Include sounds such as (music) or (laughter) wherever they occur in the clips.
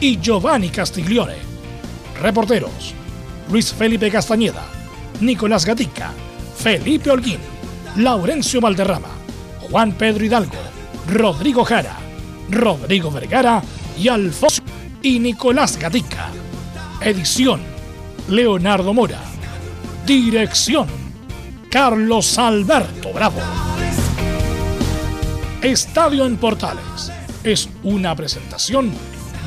y Giovanni Castiglione. Reporteros: Luis Felipe Castañeda, Nicolás Gatica, Felipe Holguín, Laurencio Valderrama, Juan Pedro Hidalgo, Rodrigo Jara, Rodrigo Vergara y Alfonso y Nicolás Gatica. Edición Leonardo Mora. Dirección Carlos Alberto Bravo. Estadio en Portales es una presentación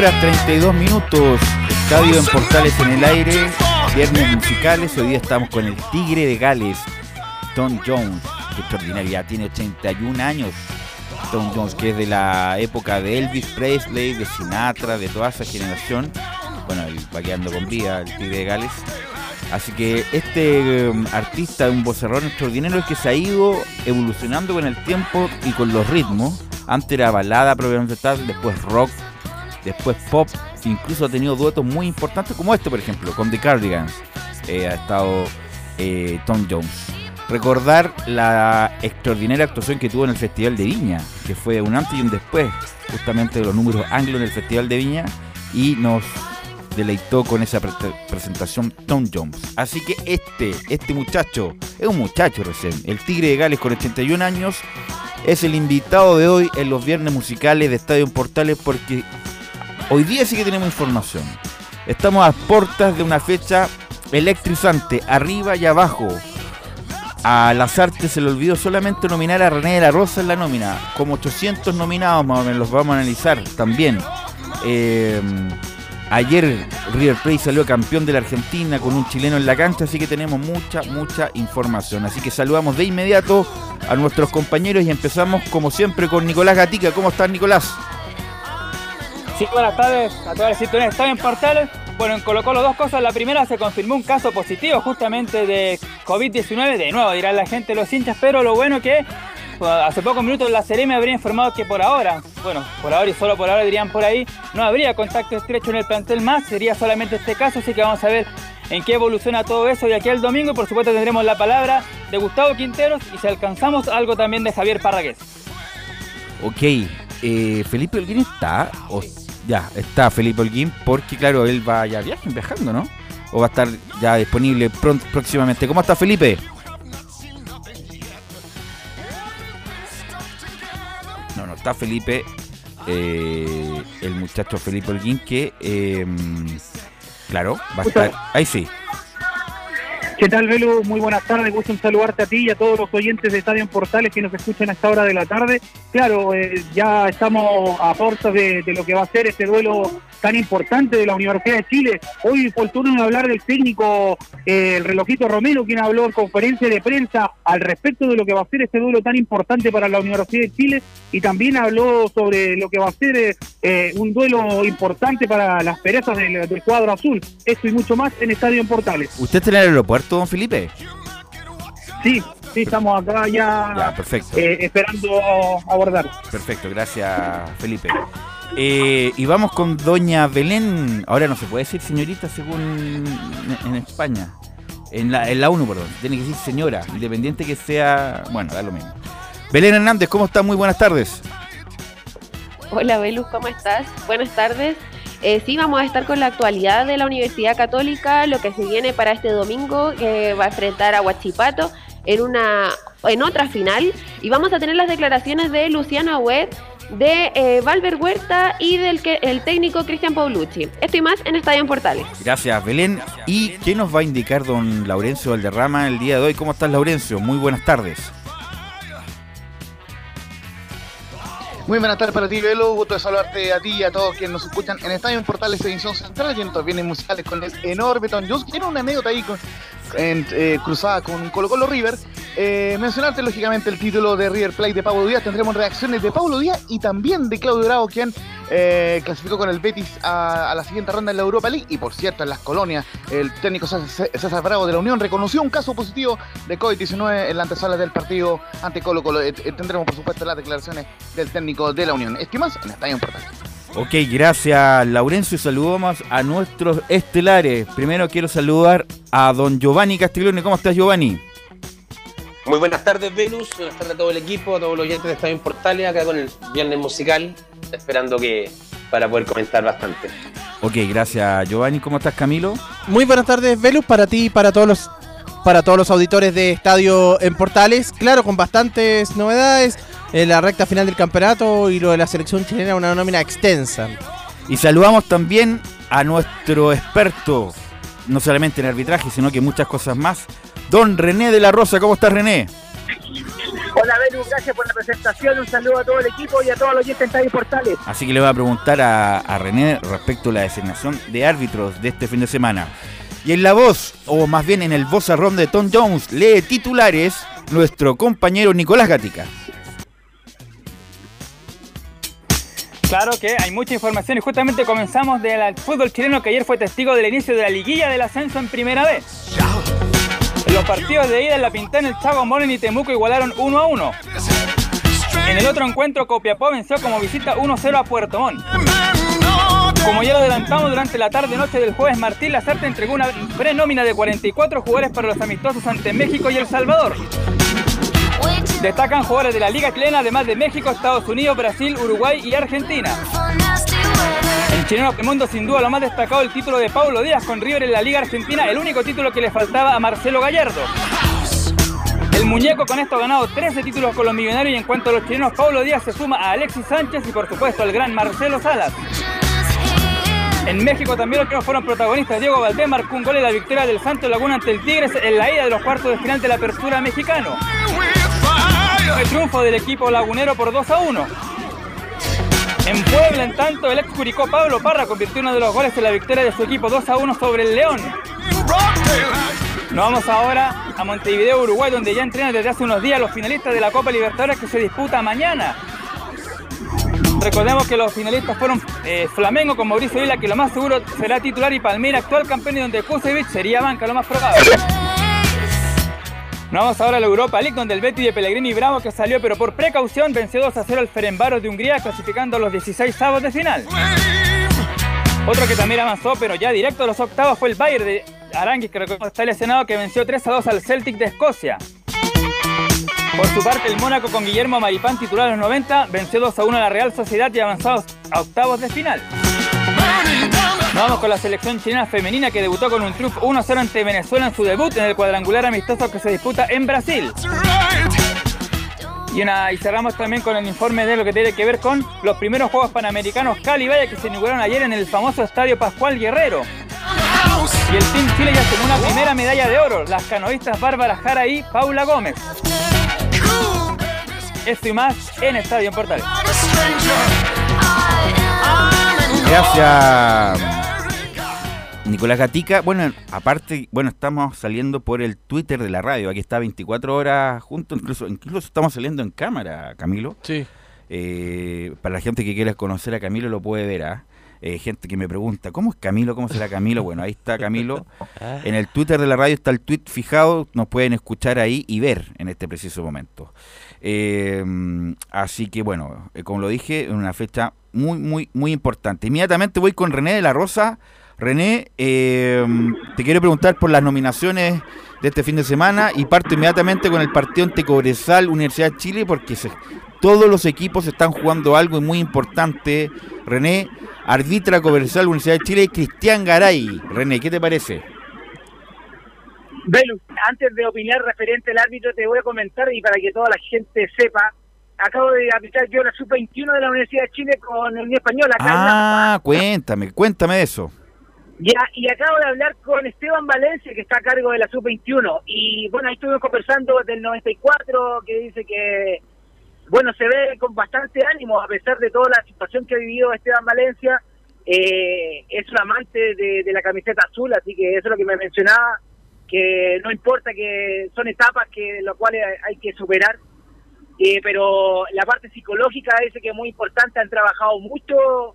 Horas 32 minutos, estadio en Portales en el aire, viernes musicales, hoy día estamos con el Tigre de Gales, Tom Jones, que extraordinario, ya tiene 81 años, Tom Jones, que es de la época de Elvis Presley, de Sinatra, de toda esa generación, bueno, él va con vida, el Tigre de Gales, Así que este um, artista, un vocerrón extraordinario, es que se ha ido evolucionando con el tiempo y con los ritmos. Antes era balada propiamente tal, después rock, después pop, incluso ha tenido duetos muy importantes como este, por ejemplo, con The Cardigans. Eh, ha estado eh, Tom Jones. Recordar la extraordinaria actuación que tuvo en el Festival de Viña, que fue un antes y un después, justamente de los números anglos en el Festival de Viña, y nos deleitó con esa presentación Tom Jones. Así que este, este muchacho, es un muchacho recién, el Tigre de Gales con 81 años, es el invitado de hoy en los viernes musicales de Estadio Portales porque Hoy día sí que tenemos información. Estamos a puertas de una fecha electrizante, arriba y abajo. A las artes se le olvidó solamente nominar a René de la Rosa en la nómina. Como 800 nominados más o menos, los vamos a analizar también. Eh, ayer River Plate salió campeón de la Argentina con un chileno en la cancha, así que tenemos mucha, mucha información. Así que saludamos de inmediato a nuestros compañeros y empezamos como siempre con Nicolás Gatica. ¿Cómo estás Nicolás? Sí, buenas tardes a todas las situaciones. Están en Portales. Bueno, en Colo Colo dos cosas. La primera se confirmó un caso positivo justamente de COVID-19. De nuevo, dirán la gente, los hinchas, pero lo bueno que hace pocos minutos la me habría informado que por ahora, bueno, por ahora y solo por ahora dirían por ahí, no habría contacto estrecho en el plantel más, sería solamente este caso, así que vamos a ver en qué evoluciona todo eso y aquí el domingo por supuesto tendremos la palabra de Gustavo Quinteros y si alcanzamos algo también de Javier Parragués. Ok, eh, Felipe Olguín está, ya, está Felipe Holguín porque, claro, él va ya viaje, viajando, ¿no? O va a estar ya disponible pronto, próximamente. ¿Cómo está Felipe? No, no está Felipe, eh, el muchacho Felipe Holguín que, em, claro, va a estar... Ahí sí. ¿Qué tal, Velo? Muy buenas tardes. Gusto en saludarte a ti y a todos los oyentes de Estadio Portales que nos escuchan a esta hora de la tarde. Claro, eh, ya estamos a puertas de, lo que va a ser este duelo tan importante de la Universidad de Chile. Hoy fue el turno de hablar del técnico, eh, el relojito Romero, quien habló en conferencia de prensa al respecto de lo que va a ser este duelo tan importante para la Universidad de Chile y también habló sobre lo que va a ser eh, un duelo importante para las perezas del, del, cuadro azul. Esto y mucho más en Estadio Portales. ¿Usted está en el aeropuerto, don Felipe? Sí, Sí, estamos acá ya, Ya, perfecto. eh, esperando abordar. Perfecto, gracias Felipe. Eh, y vamos con doña Belén. Ahora no se puede decir señorita según en España. En la, en la ONU, perdón. Tiene que decir señora, independiente que sea... Bueno, da lo mismo. Belén Hernández, ¿cómo está? Muy buenas tardes. Hola Belus, ¿cómo estás? Buenas tardes. Eh, sí, vamos a estar con la actualidad de la Universidad Católica, lo que se viene para este domingo, que va a enfrentar a Huachipato en una en otra final. Y vamos a tener las declaraciones de Luciano Agüed, de eh, Valver Huerta y del que, el técnico Cristian Paulucci. Esto y más en Estadio en Portales. Gracias, Belén. ¿Y qué nos va a indicar don Laurencio Valderrama el día de hoy? ¿Cómo estás, Laurencio? Muy buenas tardes. Muy buenas tardes para ti, Velo. Gusto de saludarte a ti y a todos quienes nos escuchan en Estadio en Portales Edición Central y en estos bienes musicales con el enorme Tom Jones. Quiero una anécdota ahí con, en, eh, cruzada con Colo Colo River. Eh, mencionarte lógicamente el título de River Plate de Pablo Díaz. Tendremos reacciones de Pablo Díaz y también de Claudio Bravo, quien eh, clasificó con el Betis a, la siguiente ronda en la Europa League. Y por cierto, en las colonias, el técnico César Bravo de la Unión reconoció un caso positivo de COVID-19 en la antesala del partido ante Colo Colo. Eh, eh, tendremos, por supuesto, las declaraciones del técnico de la Unión. Estimas en Estadio en Portales. Ok, gracias Laurencio. Saludamos a nuestros estelares. Primero quiero saludar a don Giovanni Castiglione. ¿Cómo estás, Giovanni? Muy buenas tardes, Venus. Buenas tardes a todo el equipo, a todos los oyentes de Estadio en Portales, acá con el viernes musical, esperando que para poder comentar bastante. Ok, gracias Giovanni. ¿Cómo estás, Camilo? Muy buenas tardes, Velus, para ti y para todos los para todos los auditores de Estadio en Portales. Claro, con bastantes novedades. En la recta final del campeonato y lo de la selección chilena, una nómina extensa. Y saludamos también a nuestro experto, no solamente en arbitraje, sino que muchas cosas más, don René de la Rosa. ¿Cómo estás, René? Hola, Velu, gracias por la presentación. Un saludo a todo el equipo y a todos los oyentes Estadio Portales. Así que le voy a preguntar a, a René respecto a la designación de árbitros de este fin de semana. Y en la voz, o más bien en el voz arrón de Tom Jones, lee titulares nuestro compañero Nicolás Gatica. Claro que hay mucha información y justamente comenzamos del fútbol chileno que ayer fue testigo del inicio de la liguilla del ascenso en primera vez. Los partidos de ida en la Pintana, el Chago Molen y Temuco igualaron 1 a 1. En el otro encuentro, Copiapó venció como visita 1-0 a Puerto Montt. Como ya lo adelantamos durante la tarde-noche del jueves, Martín Lazarte entregó una prenómina de 44 jugadores para los amistosos ante México y El Salvador. Destacan jugadores de la Liga Chilena, además de México, Estados Unidos, Brasil, Uruguay y Argentina. En Chileno Mundo, sin duda, lo más destacado el título de Paulo Díaz con River en la Liga Argentina, el único título que le faltaba a Marcelo Gallardo. El muñeco con esto ha ganado 13 títulos con los millonarios y en cuanto a los chilenos, Paulo Díaz se suma a Alexis Sánchez y por supuesto al gran Marcelo Salas. En México también los chilenos fueron protagonistas. Diego Valdés marcó un gol en la victoria del Santos Laguna ante el Tigres en la ida de los cuartos de final de la apertura mexicano. El triunfo del equipo lagunero por 2 a 1. En Puebla, en tanto, el ex Curicó Pablo Parra convirtió uno de los goles en la victoria de su equipo 2 a 1 sobre el León. Nos vamos ahora a Montevideo, Uruguay, donde ya entrenan desde hace unos días los finalistas de la Copa Libertadores que se disputa mañana. Recordemos que los finalistas fueron eh, Flamengo con Mauricio Vila, que lo más seguro será titular, y Palmira, actual campeón, y donde Kusevich sería banca, lo más probable. Nos vamos ahora a la Europa League, donde el Betis de Pellegrini Bravo, que salió pero por precaución, venció 2 a 0 al Ferenbaros de Hungría, clasificando a los 16 avos de final. Otro que también avanzó, pero ya directo a los octavos, fue el Bayern de Aranguis, que está lesionado, que venció 3 a 2 al Celtic de Escocia. Por su parte, el Mónaco con Guillermo Maripán, titular a los 90, venció 2 a 1 a la Real Sociedad y avanzó a octavos de final. Vamos con la selección chilena femenina que debutó con un triunfo 1-0 ante Venezuela en su debut en el cuadrangular amistoso que se disputa en Brasil. Y, una, y cerramos también con el informe de lo que tiene que ver con los primeros Juegos Panamericanos Cali Valle que se inauguraron ayer en el famoso Estadio Pascual Guerrero. Y el Team Chile ya sumó una primera medalla de oro, las canoístas Bárbara Jara y Paula Gómez. Esto y más en Estadio en Portales. Gracias, Nicolás Gatica. Bueno, aparte, bueno, estamos saliendo por el Twitter de la radio. Aquí está 24 horas juntos, incluso, incluso estamos saliendo en cámara, Camilo. Sí. Eh, para la gente que quiera conocer a Camilo lo puede ver. ¿ah? eh, gente que me pregunta, ¿cómo es Camilo? ¿Cómo será Camilo? Bueno, ahí está Camilo. (laughs) En el Twitter de la radio está el tweet fijado, nos pueden escuchar ahí y ver en este preciso momento. Eh, así que bueno, como lo dije, es una fecha muy, muy, muy importante. Inmediatamente voy con René de la Rosa. René, eh, te quiero preguntar por las nominaciones de este fin de semana y parto inmediatamente con el partido ante Cobresal, Universidad de Chile, porque se- todos los equipos están jugando algo muy importante. René, arbitra Cobresal, Universidad de Chile, Cristian Garay. René, ¿qué te parece? Velus, antes de opinar referente al árbitro, te voy a comentar y para que toda la gente sepa, acabo de arbitrar yo la sub-21 de la Universidad de Chile con la Unión Española. acá. Ah, cuéntame, cuéntame de eso. Ya, y acabo de hablar con Esteban Valencia, que está a cargo de la sub-21. Y bueno, ahí estuvimos conversando del 94, que dice que, bueno, se ve con bastante ánimo, a pesar de toda la situación que ha vivido Esteban Valencia. Eh, es un amante de, la camiseta azul, así que eso es lo que me mencionaba, que no importa que son etapas que las cuales hay que superar. Eh, pero la parte psicológica dice que es muy importante, han trabajado mucho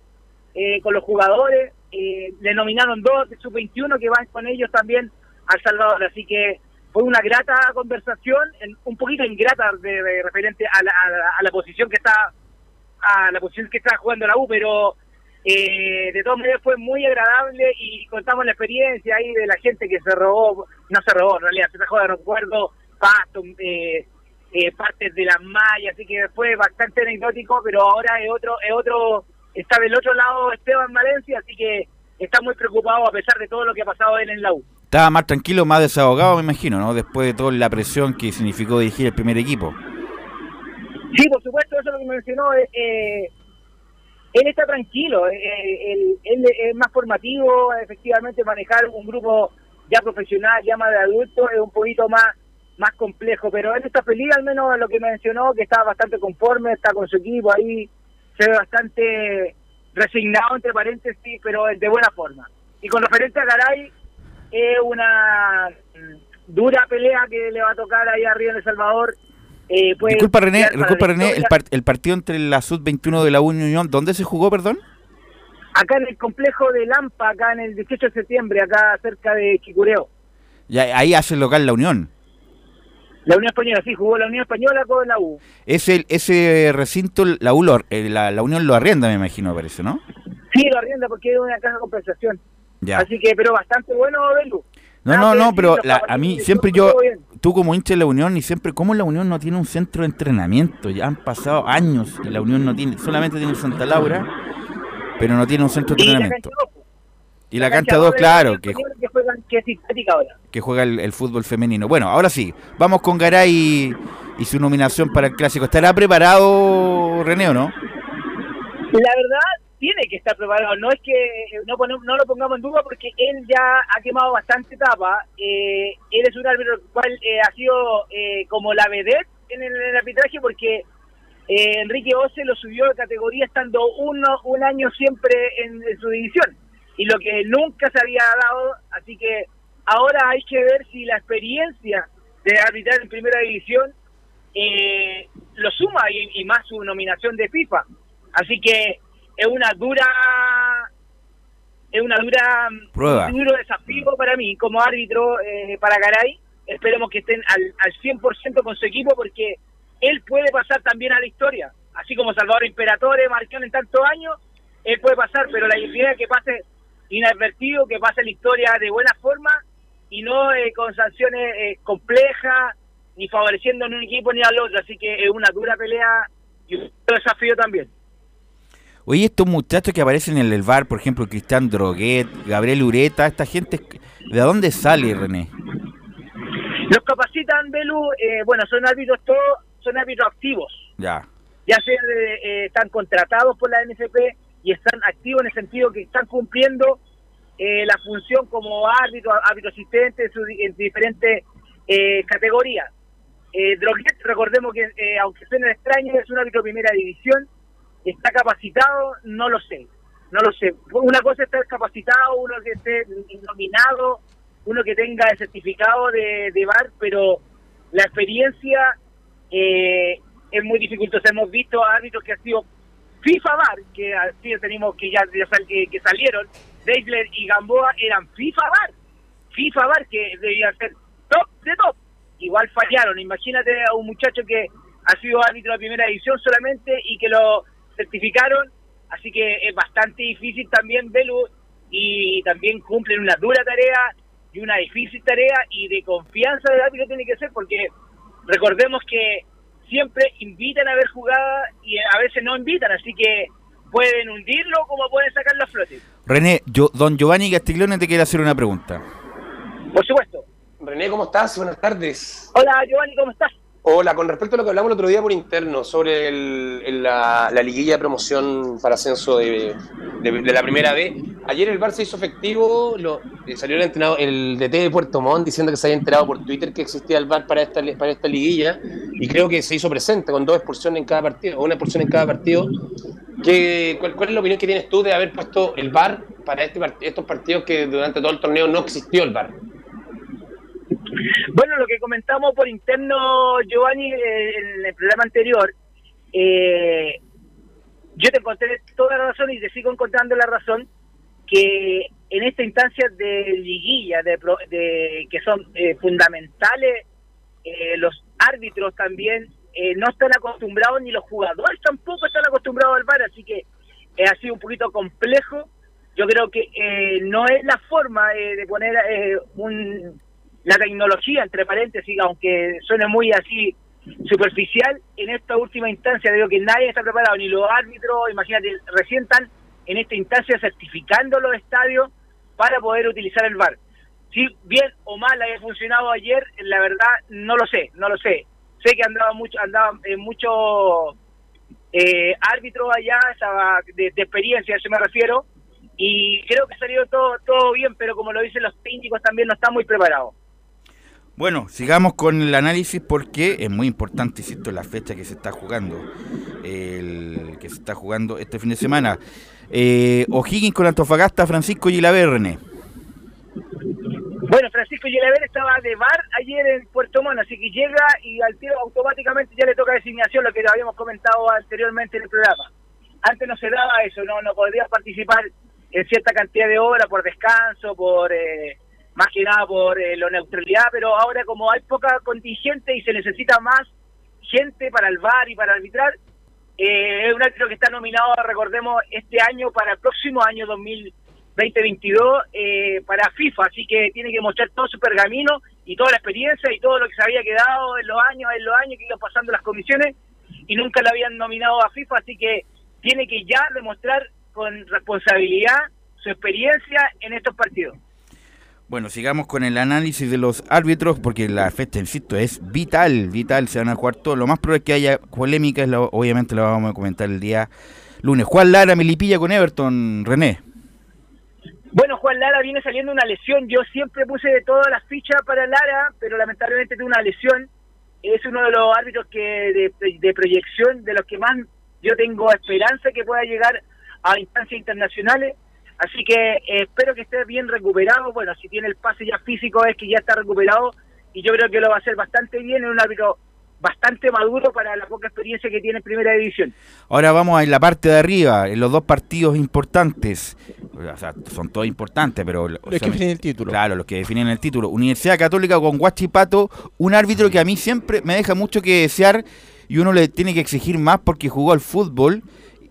eh, con los jugadores, eh, le nominaron dos de sub-21 que van con ellos también al Salvador, así que fue una grata conversación, un poquito ingrata de, referente a la, a, la, a la posición que está a la posición que está jugando la U, pero eh, de todas maneras fue muy agradable y contamos la experiencia ahí de la gente que se robó, no se robó, en realidad se trajo de recuerdo pasto, eh, eh, partes de las mallas, así que fue bastante anecdótico, pero ahora es otro, es otro, está del otro lado Esteban Valencia, así que está muy preocupado a pesar de todo lo que ha pasado él en la U. Estaba más tranquilo, más desahogado, me imagino, ¿no? Después de toda la presión que significó dirigir el primer equipo. Sí, por supuesto, eso es lo que me mencionó. eh, eh, él está tranquilo, eh, él, él es más formativo, efectivamente manejar un grupo ya profesional, ya más de adultos, es un poquito más más complejo, pero él está feliz, al menos lo que mencionó, que está bastante conforme, está con su equipo ahí, se ve bastante resignado, entre paréntesis, pero de buena forma. Y con referente a Garay, es una mm, dura pelea que le va a tocar ahí arriba en El Salvador. Eh, puede disculpa René, disculpa René, el, par- el partido entre la Sub-21 de la Unión, ¿dónde se jugó, perdón? acá en el complejo de Lampa, acá en el 18 de septiembre, acá cerca de Chicureo. Ya, ahí hace local la Unión. La Unión Española, sí, jugó la Unión Española con la U. Ese, ese recinto, la, U lo- eh, la, la Unión lo arrienda, me imagino, me parece, ¿no? Sí, lo arrienda porque es una caja de compensación. Ya. Así que, pero bastante bueno, Belu. No, no, que no, pero la- a mí siempre yo, tú como hincha de la Unión y siempre, ¿cómo la Unión no tiene un centro de entrenamiento? Ya han pasado años y la Unión no tiene, solamente tiene Santa Laura, pero no tiene un centro de entrenamiento. Y la cancha 2, dos de la claro, que, que juegan, que es ahora. que juega el, el fútbol femenino. Bueno, ahora sí, vamos con Garay y, y su nominación para el clásico. ¿Estará preparado René o no? La verdad, tiene que estar preparado. No es que no, no lo pongamos en duda porque él ya ha quemado bastante etapa. Eh, él es un árbitro el cual eh, ha sido eh, como la vedette en el, en el arbitraje porque eh, Enrique Ose lo subió de categoría estando uno un año siempre en, en su división. Y lo que nunca se había dado, así que ahora hay que ver si la experiencia de arbitrar en primera división eh, lo suma y, y más su nominación de FIFA. Así que es una dura es una dura Prueba. un duro desafío para mí como árbitro eh, para Garay. Esperemos que estén al, al 100% con su equipo porque él puede pasar también a la historia. Así como Salvador Imperatore marcó en tantos años, él puede pasar, pero la idea es que pase inadvertido, que pase la historia de buena forma y no eh, con sanciones eh, complejas, ni favoreciendo ni un equipo ni al otro. Así que es una dura pelea y un desafío también. Oye, estos muchachos que aparecen en el bar, por ejemplo, Cristian Droguet, Gabriel Ureta, esta gente, ¿de dónde sale René? Los capacitan, Belu, eh, bueno, son árbitros todos, son árbitros activos. Ya. Ya sea de- eh, están contratados por la NFP y están activos en el sentido que están cumpliendo eh, la función como árbitro, árbitro asistente en, su- en diferentes eh, categorías. Eh, Droguet, recordemos que, eh, aunque suene extraño, es un árbitro de primera división, está capacitado, no lo sé, no lo sé. Una cosa es estar capacitado, uno que esté nominado, uno que tenga el certificado de, de VAR, pero la experiencia eh, es muy dificultosa. Hemos visto árbitros que han sido FIFA Bar, que así tenemos que ya, que, que, salieron, Deisler y Gamboa eran FIFA Bar. FIFA Bar que debía ser top de top. Igual fallaron. Imagínate a un muchacho que ha sido árbitro de primera edición solamente y que lo certificaron. Así que es bastante difícil también, Belu, y también cumplen una dura tarea y una difícil tarea y de confianza del árbitro tiene que ser porque recordemos que siempre invitan a ver jugada y a veces no invitan, así que pueden hundirlo como pueden sacarlo a flote. René, yo, don Giovanni Castiglione te quiere hacer una pregunta. Por supuesto. René, ¿cómo estás? Buenas tardes. Hola Giovanni, ¿cómo estás? Hola, con respecto a lo que hablamos el otro día por interno sobre la, liguilla de promoción para ascenso de, la primera B, ayer el Bar se hizo efectivo, eh, salió el entrenador, el DT de Puerto Montt diciendo que se había enterado por Twitter que existía el Bar para esta, liguilla y creo que se hizo presente con dos expulsiones en cada partido, una expulsión en cada partido. ¿Qué, cuál, es la opinión que tienes tú de haber puesto el Bar para este, estos partidos que durante todo el torneo no existió el Bar? Bueno, lo que comentamos por interno, Giovanni, eh, en el programa anterior, eh, yo te encontré toda la razón y te sigo encontrando la razón que en esta instancia de liguilla, de, que son eh, fundamentales, los árbitros también no están acostumbrados, ni los jugadores tampoco están acostumbrados al VAR, así que ha sido un poquito complejo. Yo creo que no es la forma de poner un la tecnología, entre paréntesis, aunque suene muy así superficial, en esta última instancia digo que nadie está preparado, ni los árbitros, imagínate, recién están en esta instancia certificando los estadios para poder utilizar el VAR. Si bien o mal haya funcionado ayer, la verdad no lo sé, no lo sé. Sé que andaba mucho, andaba en muchos eh, árbitros allá, estaba de, experiencia, a eso me refiero, y creo que salió todo, todo bien, pero como lo dicen los técnicos también no están muy preparados. Bueno, sigamos con el análisis porque es muy importante, insisto, la fecha que se está jugando, el que se está jugando este fin de semana. Eh, O'Higgins con Antofagasta, Francisco Gilaver, René. Bueno, Francisco Gilaver estaba de bar ayer en Puerto Montt, así que llega y al tiro automáticamente ya le toca designación, lo que habíamos comentado anteriormente en el programa. Antes no se daba eso, no, no podía participar en cierta cantidad de horas por descanso, por... Eh, más que nada por eh, la neutralidad, pero ahora como hay poca contingente y se necesita más gente para el VAR y para arbitrar, eh, es un árbitro que está nominado, recordemos, este año para el próximo año 2022 eh, para FIFA, así que tiene que mostrar todo su pergamino y toda la experiencia y todo lo que se había quedado en los años, en los años que iban pasando las comisiones y nunca lo habían nominado a FIFA, así que tiene que ya demostrar con responsabilidad su experiencia en estos partidos. Bueno, sigamos con el análisis de los árbitros, porque la fecha, insisto, es vital, vital, se van a jugar todo. Lo más probable es que haya polémica, obviamente lo vamos a comentar el día lunes. Juan Lara, Milipilla con Everton, René. Bueno, Juan Lara viene saliendo una lesión. Yo siempre puse de todas las fichas para Lara, pero lamentablemente tuvo una lesión. Es uno de los árbitros que de, de proyección, de los que más yo tengo esperanza que pueda llegar a instancias internacionales Así que eh, espero que esté bien recuperado. Bueno, si tiene el pase ya físico es que ya está recuperado y yo creo que lo va a hacer bastante bien en un árbitro bastante maduro para la poca experiencia que tiene en primera división. Ahora vamos a la parte de arriba, en los dos partidos importantes. O sea, son todos importantes, pero... Los que definen el título. Claro, los que definen el título. Universidad Católica con Guachipato, un árbitro que a mí siempre me deja mucho que desear y uno le tiene que exigir más porque jugó al fútbol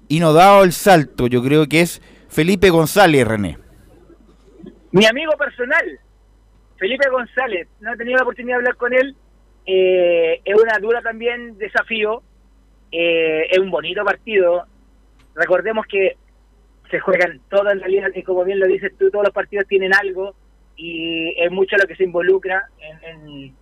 y no dado el salto. Yo creo que es Felipe González, René. Mi amigo personal, Felipe González, no he tenido la oportunidad de hablar con él. Eh, es una dura también desafío. Eh, es un bonito partido. Recordemos que se juegan todas en realidad, y como bien lo dices tú, todos los partidos tienen algo y es mucho lo que se involucra. En,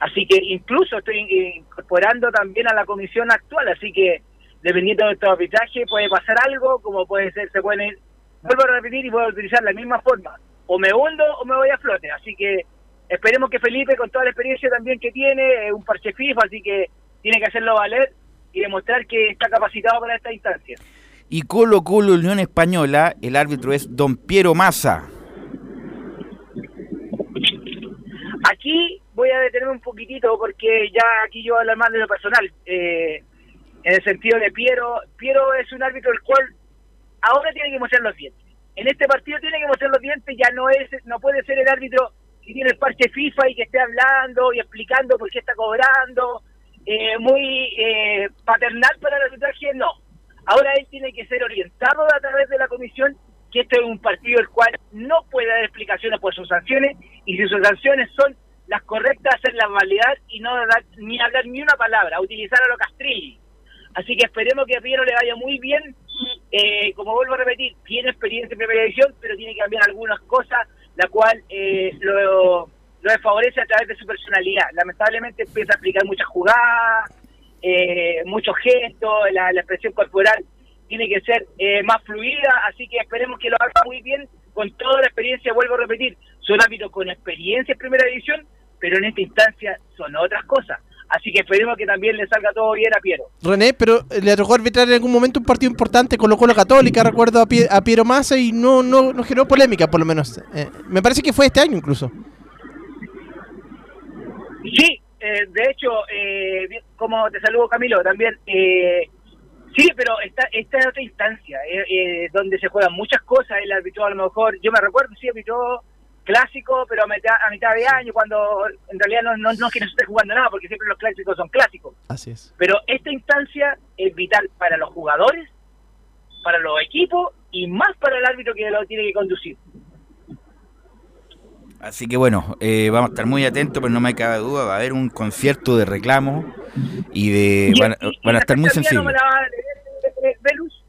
así que incluso estoy incorporando también a la comisión actual, así que dependiendo de estos arbitraje puede pasar algo, como puede ser, se pueden vuelvo a repetir y voy a utilizar la misma forma. O me hundo o me voy a flote. Así que esperemos que Felipe, con toda la experiencia también que tiene, es un parche fijo, así que tiene que hacerlo valer y demostrar que está capacitado para esta instancia. Y Colo Colo Unión Española, el árbitro es Don Piero Massa. Aquí voy a detenerme un poquitito porque ya aquí yo voy a hablar más de lo personal. Eh, en el sentido de Piero, Piero es un árbitro el cual ahora tiene que mostrar los dientes. En este partido tiene que mostrar los dientes, ya no es, no puede ser el árbitro que tiene el parche FIFA y que esté hablando y explicando por qué está cobrando, eh, muy eh, paternal para el arbitraje, no. Ahora él tiene que ser orientado a través de la comisión que este es un partido el cual no puede dar explicaciones por sus sanciones y si sus sanciones son las correctas, hacerlas validar y no dar, ni hablar ni una palabra, utilizar a lo Castrilli. Así que esperemos que a Piero le vaya muy bien. Eh, como vuelvo a repetir, tiene experiencia en primera división, pero tiene que cambiar algunas cosas, la cual eh, lo, lo desfavorece a través de su personalidad. Lamentablemente empieza a aplicar muchas jugadas, eh, muchos gestos, la, expresión corporal tiene que ser eh, más fluida, así que esperemos que lo haga muy bien con toda la experiencia, vuelvo a repetir, son árbitros con experiencia en primera división, pero en esta instancia son otras cosas. Así que esperemos que también le salga todo bien a Piero. René, pero le tocó arbitrar en algún momento un partido importante con Colo Católica, recuerdo a, Pie- a Piero Massa y no, no, no generó polémica, por lo menos. Eh, me parece que fue este año incluso. Sí, eh, de hecho, eh, como te saludo Camilo, también, eh, sí, pero esta, esta es otra instancia, eh, eh, donde se juegan muchas cosas, el arbitró a lo mejor, yo me recuerdo, sí, arbitró clásico, pero a mitad, a mitad de año, cuando en realidad no, no, no es que no se esté jugando nada, porque siempre los clásicos son clásicos. Así es. Pero esta instancia es vital para los jugadores, para los equipos y más para el árbitro que lo tiene que conducir. Así que bueno, eh, vamos a estar muy atentos, pero no me cabe duda, va a haber un concierto de reclamos y de Y- van, a- y estar muy mía no me sensibles. la va a leer, eh, Velus,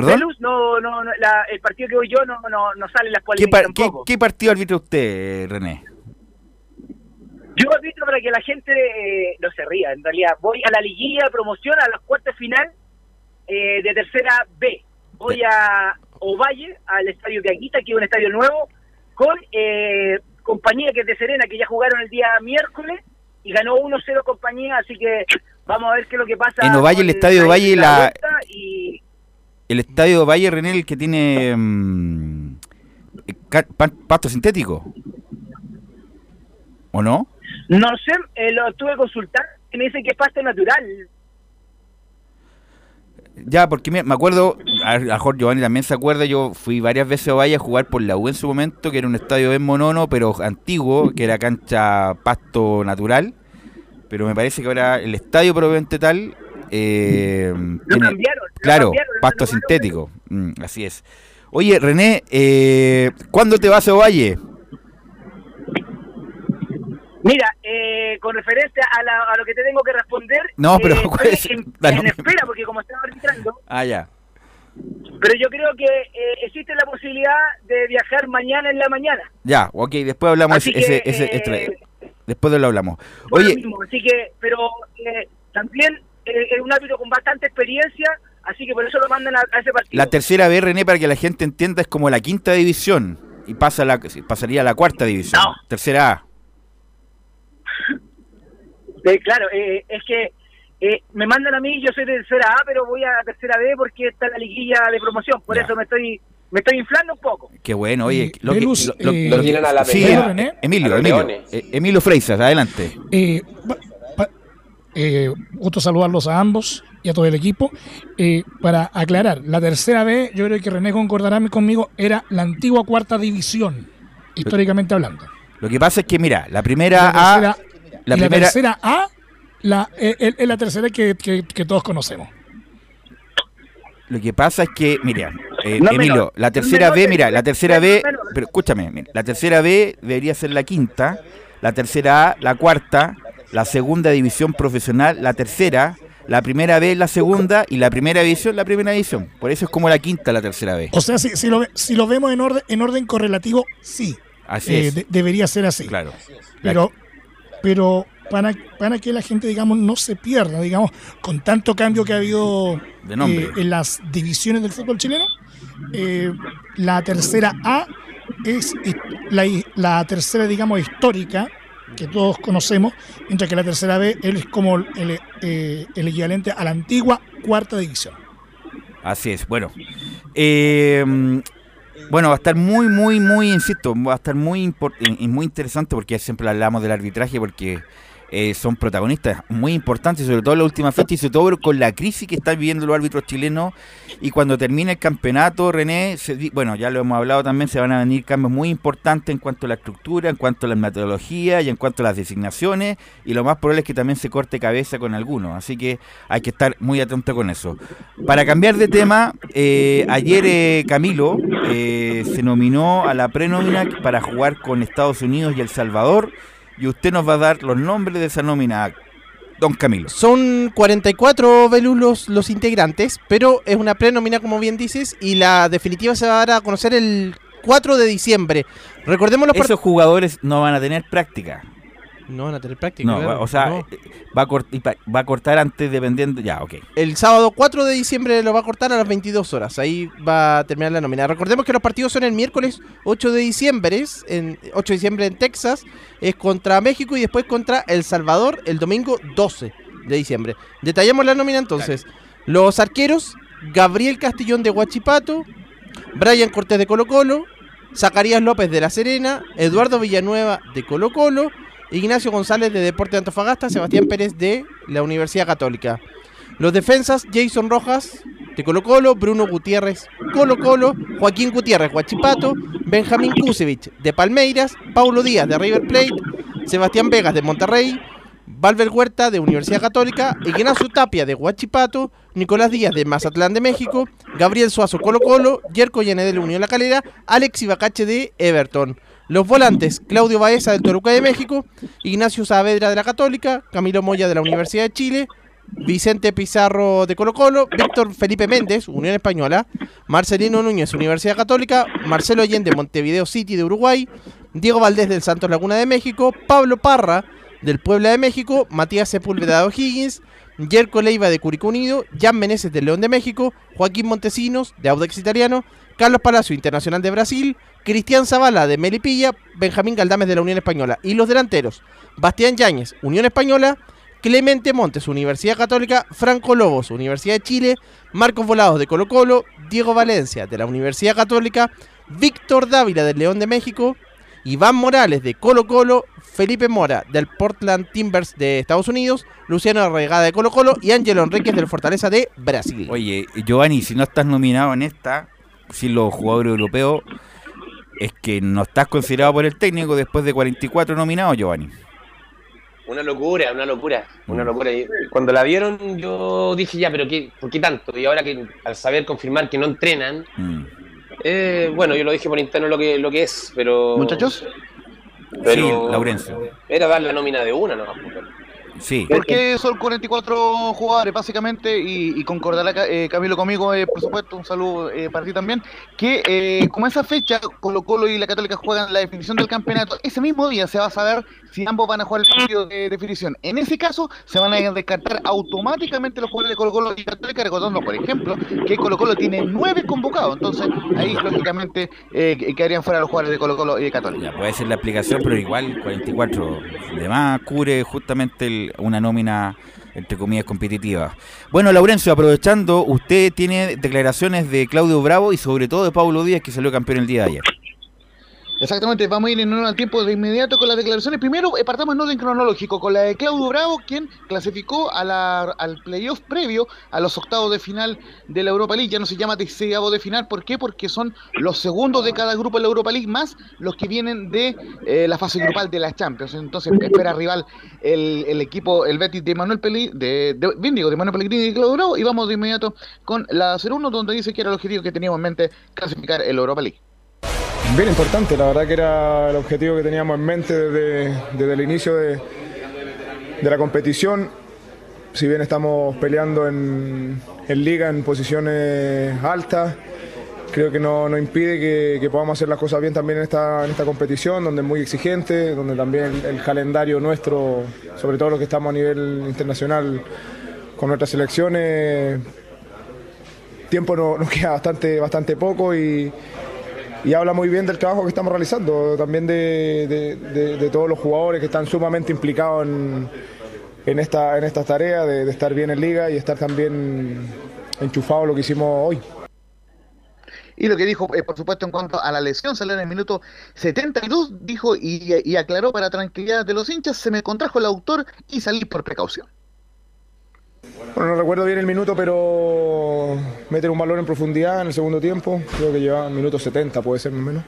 ¿Perdón? Velus, no, no, no, la- el partido que voy yo no, no, no sale en las ¿Qué, polémicas par- qué- partido arbitra usted, René? Yo arbitro para que la gente eh, no se ría, en realidad. Voy a la liguilla de promoción, a los cuartos final eh, de tercera B. Voy a Ovalle, al estadio de Aguita, que es un estadio nuevo, con eh, compañía que es de Serena, que ya jugaron el día miércoles y ganó 1-0 compañía, así que vamos a ver qué es lo que pasa. En Ovalle, el estadio Ovalle, la- y El estadio Valle René, el que tiene mm, eh, pasto sintético. ¿O no? no sé, eh, lo estuve consultando y me dicen que es pasto natural. Ya, porque me, me acuerdo, a a lo mejor Giovanni también se acuerda, yo fui varias veces a Valle a jugar por la U en su momento, que era un estadio en monono, pero antiguo, que era cancha pasto natural. Pero me parece que ahora el estadio propiamente tal eh, Lo tiene- cambiaron. Claro, cambiaron, pasto sintético. Mm, así es. Oye, René, eh, ¿cuándo te vas a Valle? Mira, eh, con referencia a, la- a lo que te tengo que responder, No, pero eh, ¿cuál es? en, en espera, porque como estaba arbitrando, Ah, ya. pero yo creo que eh, existe la posibilidad de viajar mañana en la mañana. Ya, ok, después hablamos Así ese, que, ese, eh, después de lo hablamos. Oye, mismo, así que, pero eh, también es un árbitro con bastante experiencia, así que por eso lo mandan a, a ese partido. la tercera B, René, para que la gente entienda, es como la quinta división y pasa la, pasaría a la cuarta división. No. Tercera A. Eh, claro, eh, es que eh, me mandan a mí, yo soy de tercera A, pero voy a tercera B porque está la liguilla de promoción, por Ya. eso me estoy me estoy inflando un poco. Qué bueno, oye. Eh, Lo que, Velus, lo- lo- eh, lo Lo que- tiran a la sí. Emilio, Emilio, eh, Emilio Freisas, adelante. Eh, saludarlos a ambos y a todo el equipo. Eh, para aclarar, la tercera vez, yo creo que René concordará conmigo, era la antigua cuarta división, históricamente hablando. Lo que pasa es que, mira, la primera La A, la y primera, la tercera A la, eh, eh, es la tercera que, que- que todos conocemos. Lo que pasa es que, mira, eh, No Emilio, menor. la tercera B, mira, la tercera B, pero escúchame, mira, la tercera B debería ser la quinta, la tercera A, la cuarta, la segunda división profesional, la tercera, la primera B, la segunda y la primera división, la primera división. Por eso es como la quinta, la tercera B. O sea, si, si, lo, si lo vemos en orden, en orden correlativo, sí. Así Eh, es. de- debería ser así. Claro. Pero, pero para, para que la gente, digamos, no se pierda, digamos, con tanto cambio que ha habido De eh, en las divisiones del fútbol chileno, eh, la tercera A es la, la tercera, digamos, histórica que todos conocemos, mientras que la tercera B es como el, eh, el equivalente a la antigua cuarta división. Así es, bueno. Eh, bueno, va a estar muy, muy, muy, insisto, va a estar muy, impor- y muy interesante porque siempre hablamos del arbitraje porque eh, son protagonistas muy importantes, sobre todo en la última fecha y sobre todo con la crisis que están viviendo los árbitros chilenos. Y cuando termine el campeonato, René, bueno, ya lo hemos hablado también, se van a venir cambios muy importantes en cuanto a la estructura, en cuanto a la metodología y en cuanto a las designaciones. Y lo más probable es que también se corte cabeza con algunos. Así que hay que estar muy atento con eso. Para cambiar de tema, eh, ayer eh, Camilo se nominó a la prenómina para jugar con Estados Unidos y El Salvador y usted nos va a dar los nombres de esa nómina, don Camilo. Son 44 velulos los integrantes, pero es una pre-nómina, como bien dices, y la definitiva se va a dar a conocer el 4 de diciembre. Recordemos los Esos jugadores no van a tener práctica. No van a tener práctica. No, o sea, Va, a va a cortar antes dependiendo. Ya, ok. El sábado 4 de diciembre lo va a cortar a las 22 horas. Ahí va a terminar la nómina. Recordemos que los partidos son el miércoles 8 de diciembre. En, 8 de diciembre en Texas. Es contra México y después contra El Salvador el domingo 12 de diciembre. Detallamos la nómina entonces. Los arqueros: Gabriel Castillón de Huachipato. Brian Cortés de Colo Colo. Zacarías López de La Serena. Eduardo Villanueva de Colo Colo. Ignacio González de Deporte de Antofagasta, Sebastián Pérez de la Universidad Católica. Los defensas, Jason Rojas de Colo Colo, Bruno Gutiérrez, Colo Colo, Joaquín Gutiérrez, Huachipato, Benjamín Kusevich de Palmeiras, Paulo Díaz de River Plate, Sebastián Vegas de Monterrey, Valver Huerta de Universidad Católica, Ignacio Tapia de Huachipato, Nicolás Díaz de Mazatlán de México, Gabriel Suazo Colo Colo, Yerko de Unión La Calera, Alex Ibacache de Everton. Los volantes, Claudio Baeza del Toluca de México, Ignacio Saavedra de la Católica, Camilo Moya de la Universidad de Chile, Vicente Pizarro de Colo Colo, Víctor Felipe Méndez, Unión Española, Marcelino Núñez, Universidad Católica, Marcelo Allende, Montevideo City de Uruguay, Diego Valdés del Santos Laguna de México, Pablo Parra del Puebla de México, Matías Sepúlveda de O'Higgins, Yerko Leiva de Curicó Unido, Jan Meneses del León de México, Joaquín Montesinos de Audax Italiano, Carlos Palacio Internacional de Brasil, Cristian Zavala de Melipilla, Benjamín Galdames de la Unión Española. Y los delanteros, Bastián Yáñez, Unión Española, Clemente Montes, Universidad Católica, Franco Lobos, Universidad de Chile, Marcos Volados de Colo Colo, Diego Valencia de la Universidad Católica, Víctor Dávila del León de México, Iván Morales de Colo Colo, Felipe Mora del Portland Timbers de Estados Unidos, Luciano Regada de Colo Colo y Ángelo Enríquez del Fortaleza de Brasil. Oye, Giovanni, si no estás nominado en esta, sin los jugadores europeos, es que no estás considerado por el técnico después de 44 nominados, Giovanni. Una locura, una locura, una mm. locura. Cuando la vieron yo dije ya, pero qué, ¿por qué tanto? Y ahora que al saber confirmar que no entrenan, mm. eh, bueno, yo lo dije por interno lo que, lo que es, pero... Muchachos. Pero sí, Laurencio. Era dar la nómina de una, ¿no? Sí. Porque son 44 jugadores, básicamente, y, y concordará eh, Camilo conmigo, eh, por supuesto, un saludo eh, para ti también, que como esa fecha Colo Colo y la Católica juegan la definición del campeonato, ese mismo día se va a saber si ambos van a jugar el partido de definición. En ese caso, se van a descartar automáticamente los jugadores de Colo Colo y Católica, recordando, por ejemplo, que Colo Colo tiene nueve convocados, entonces ahí, lógicamente, quedarían fuera los jugadores de Colo Colo y de Católica. Ya, puede ser la explicación, pero igual 44 de más cubre justamente el una nómina entre comillas competitiva. Bueno, Laurencio, aprovechando, usted tiene declaraciones de Claudio Bravo y sobre todo de Pablo Díaz que salió campeón el día de ayer. Exactamente, vamos a ir en un tiempo de inmediato con las declaraciones. Primero, eh, partamos en orden cronológico con la de Claudio Bravo, quien clasificó a la, al playoff previo a los octavos de final de la Europa League. Ya no se llama deseado de final, ¿por qué? Porque son los segundos de cada grupo de la Europa League más los que vienen de eh, la fase grupal de las Champions. Entonces, espera rival el, equipo, el Betis de Manuel Pellegrini, de, de, de Manuel Pellegrini y Claudio Bravo. Y vamos de inmediato con la 0-1, donde dice que era el objetivo que teníamos en mente clasificar el Europa League. Bien importante, la verdad que era el objetivo que teníamos en mente desde, el inicio de, la competición. Si bien estamos peleando en, liga en posiciones altas, creo que no, impide que, podamos hacer las cosas bien también en esta, en esta competición, donde es muy exigente, donde también el, calendario nuestro, sobre todo lo que estamos a nivel internacional con nuestras selecciones, tiempo nos queda bastante, bastante poco y y habla muy bien del trabajo que estamos realizando, también de, todos los jugadores que están sumamente implicados en, en esta, en esta tarea de, estar bien en liga y estar también enchufado lo que hicimos hoy. Y lo que dijo, eh, por supuesto, en cuanto a la lesión, salió en el minuto 72, dijo y, y aclaró para tranquilidad de los hinchas, se me contrajo el autor y salí por precaución. Bueno, no recuerdo bien el minuto, pero meter un balón en profundidad en el segundo tiempo, creo que llevaba minuto 70, puede ser más o menos.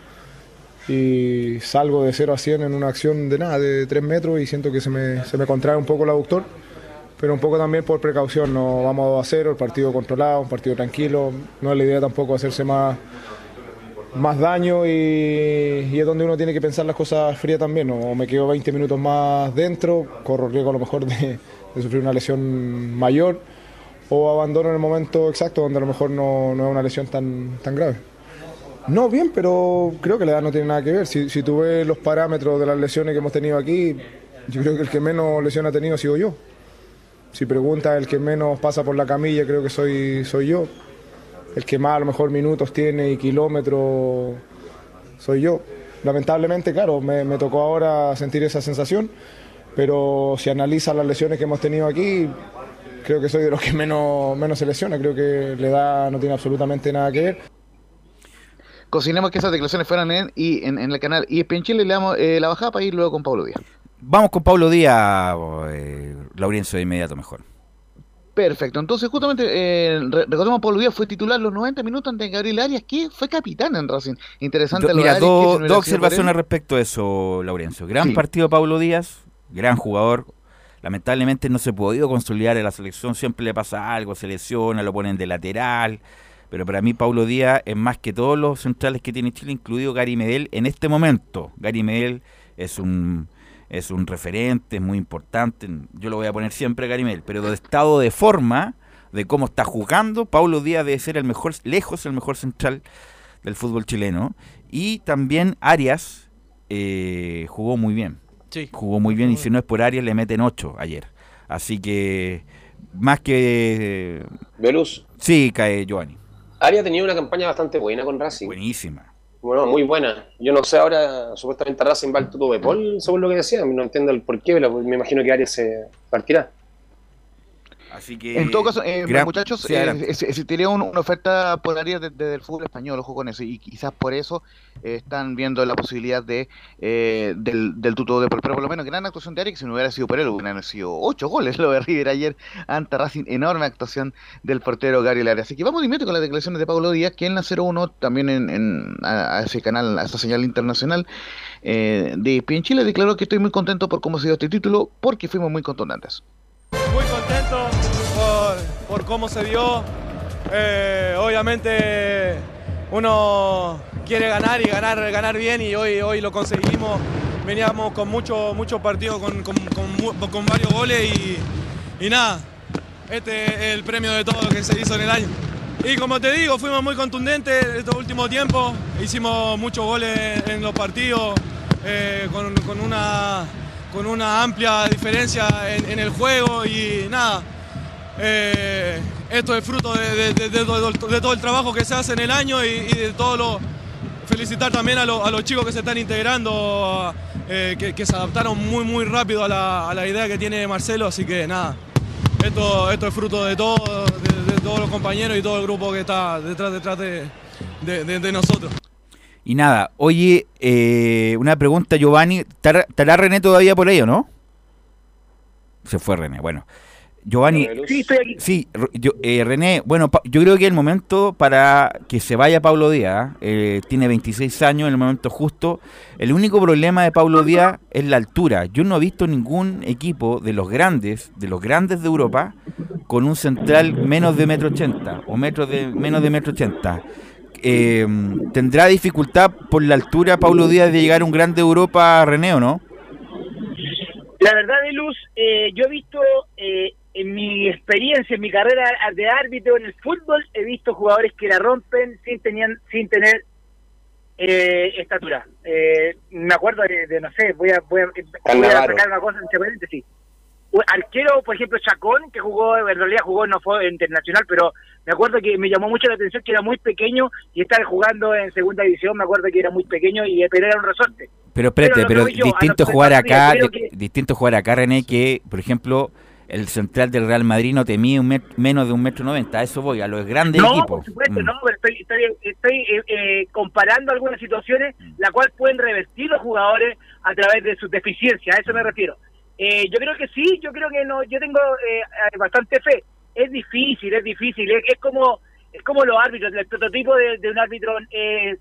Y salgo de 0 a 100 en una acción de nada, de 3 metros, y siento que se me, se me contrae un poco el aductor, pero un poco también por precaución. No vamos a 2 a 0, el partido controlado, un partido tranquilo. No es la idea tampoco hacerse más, más daño y, y es donde uno tiene que pensar las cosas frías también. O me quedo 20 minutos más dentro, corro riesgo a lo mejor de de sufrir una lesión mayor o abandono en el momento exacto donde a lo mejor no, no es una lesión tan, tan grave. No, bien, pero creo que la edad no tiene nada que ver. Si, si tú ves los parámetros de las lesiones que hemos tenido aquí, yo creo que el que menos lesión ha tenido ha sido yo. Si preguntas el que menos pasa por la camilla, creo que soy, soy yo. El que más a lo mejor minutos tiene y kilómetros soy yo. Lamentablemente, claro, me, me tocó ahora sentir esa sensación pero si analiza las lesiones que hemos tenido aquí, creo que soy de los que menos, menos se lesiona, creo que la edad no tiene absolutamente nada que ver. Cocinemos que esas declaraciones fueran en, y en, en el canal y en Chile le damos eh, la bajada para ir luego con Pablo Díaz. Vamos con Pablo Díaz, eh, Laurencio de inmediato mejor. Perfecto, entonces justamente eh, re- recordemos Pablo Díaz fue titular los 90 minutos ante Gabriel Arias, que fue capitán en Racing. Interesante Do- lo de mira, Arias, que dos observaciones respecto a eso, Laurencio. Gran Sí. partido Pablo Díaz, gran jugador. Lamentablemente no se ha podido consolidar en la selección, siempre le pasa algo, se lesiona, lo ponen de lateral. Pero para mí Pablo Díaz es más que todos los centrales que tiene Chile, incluido Gary Medel en este momento. Gary Medel es un es un referente, es muy importante. Yo lo voy a poner siempre Gary Medel, pero de estado de forma, de cómo está jugando, Pablo Díaz debe ser el mejor, lejos el mejor central del fútbol chileno. Y también Arias eh, jugó muy bien. Sí. Jugó muy bien y si no es por Arias le meten 8 ayer. Así que más que... Velus, Sí, cae Giovanni. Arias tenía una campaña bastante buena con Racing. Buenísima. Bueno, muy buena. Yo no sé ahora, supuestamente Racing va al tuto de Paul, según lo que decía. No entiendo el por qué, pero me imagino que Arias se partirá. Así que... En todo caso, eh, gran- muchachos, sí, eh, existiría un- una oferta por área desde el fútbol español, ojo con eso, y quizás por eso eh, están viendo la posibilidad de eh, del, del tuto de. Pero por lo menos, gran actuación de Arias, que si no hubiera sido por él, hubieran sido ocho goles (laughs) lo de River ayer ante Racing. Enorme actuación del portero Gary Arias. Así que vamos de inmediato con las declaraciones de Pablo Díaz, que en la 0-1, también en, en- a, a ese canal, a esa señal internacional eh, de ESPN Chile, declaró que estoy muy contento por cómo se dio este título, porque fuimos muy contundentes. Por, cómo se dio. Eh, obviamente uno quiere ganar y ganar, ganar bien y hoy, hoy lo conseguimos. Veníamos con muchos muchos partidos con, con varios goles y, y nada, este es el premio de todo lo que se hizo en el año. Y como te digo, fuimos muy contundentes estos últimos tiempos, hicimos muchos goles en los partidos, eh, con, con una, con una amplia diferencia en, en el juego y nada. Eh, esto es fruto de, todo, el trabajo que se hace en el año y, de todo lo. Felicitar también a, lo- a los chicos que se están integrando, eh, que, se adaptaron muy, muy rápido a la, idea que tiene Marcelo, así que nada. Esto, esto es fruto de todo, de, de todos los compañeros y todo el grupo que está detrás, detrás de, nosotros. Y nada, oye, eh, una pregunta, Giovanni. ¿Estará estará René todavía por ahí o no? Se fue René, bueno. Giovanni, Sí, estoy aquí. sí, Ro- yo- eh, René, bueno, pa- yo creo que el momento para que se vaya Pablo Díaz. eh, tiene 26 años, en el momento justo. El único problema de Pablo Díaz es la altura. Yo no he visto ningún equipo de los grandes, de los grandes de Europa, con un central menos de metro ochenta o metro de menos de metro ochenta. Eh, ¿Tendrá dificultad por la altura Pablo Díaz de llegar a un grande de Europa, René, o no? La verdad de Luz, eh, yo he visto eh, en mi experiencia, en mi carrera de árbitro en el fútbol, he visto jugadores que la rompen sin, tenían, sin tener eh, estatura. Eh, me acuerdo de, de, no sé, voy a, voy a, voy a Cannavaro. sacar una cosa entre paréntesis. Arquero, por ejemplo, Chacón, que jugó, en realidad jugó, no fue internacional, pero me acuerdo que me llamó mucho la atención que era muy pequeño y estaba jugando en segunda división, me acuerdo que era muy pequeño y pero era un resorte. Pero espérate, Pero pero yo, distinto jugar acá, que- distinto jugar acá, René, que, por ejemplo, el central del Real Madrid no te mide un met- menos de un metro noventa, a eso voy, a los grandes No, equipos. por supuesto, Mm. no, pero estoy, estoy, estoy, eh, eh, comparando algunas situaciones la cual pueden revertir los jugadores a través de sus deficiencias, a eso me refiero. Eh, yo creo que sí, yo creo que no, yo tengo eh, eh, bastante fe. Es difícil, es difícil, es, es como es como los árbitros, el prototipo de, de un árbitro eh,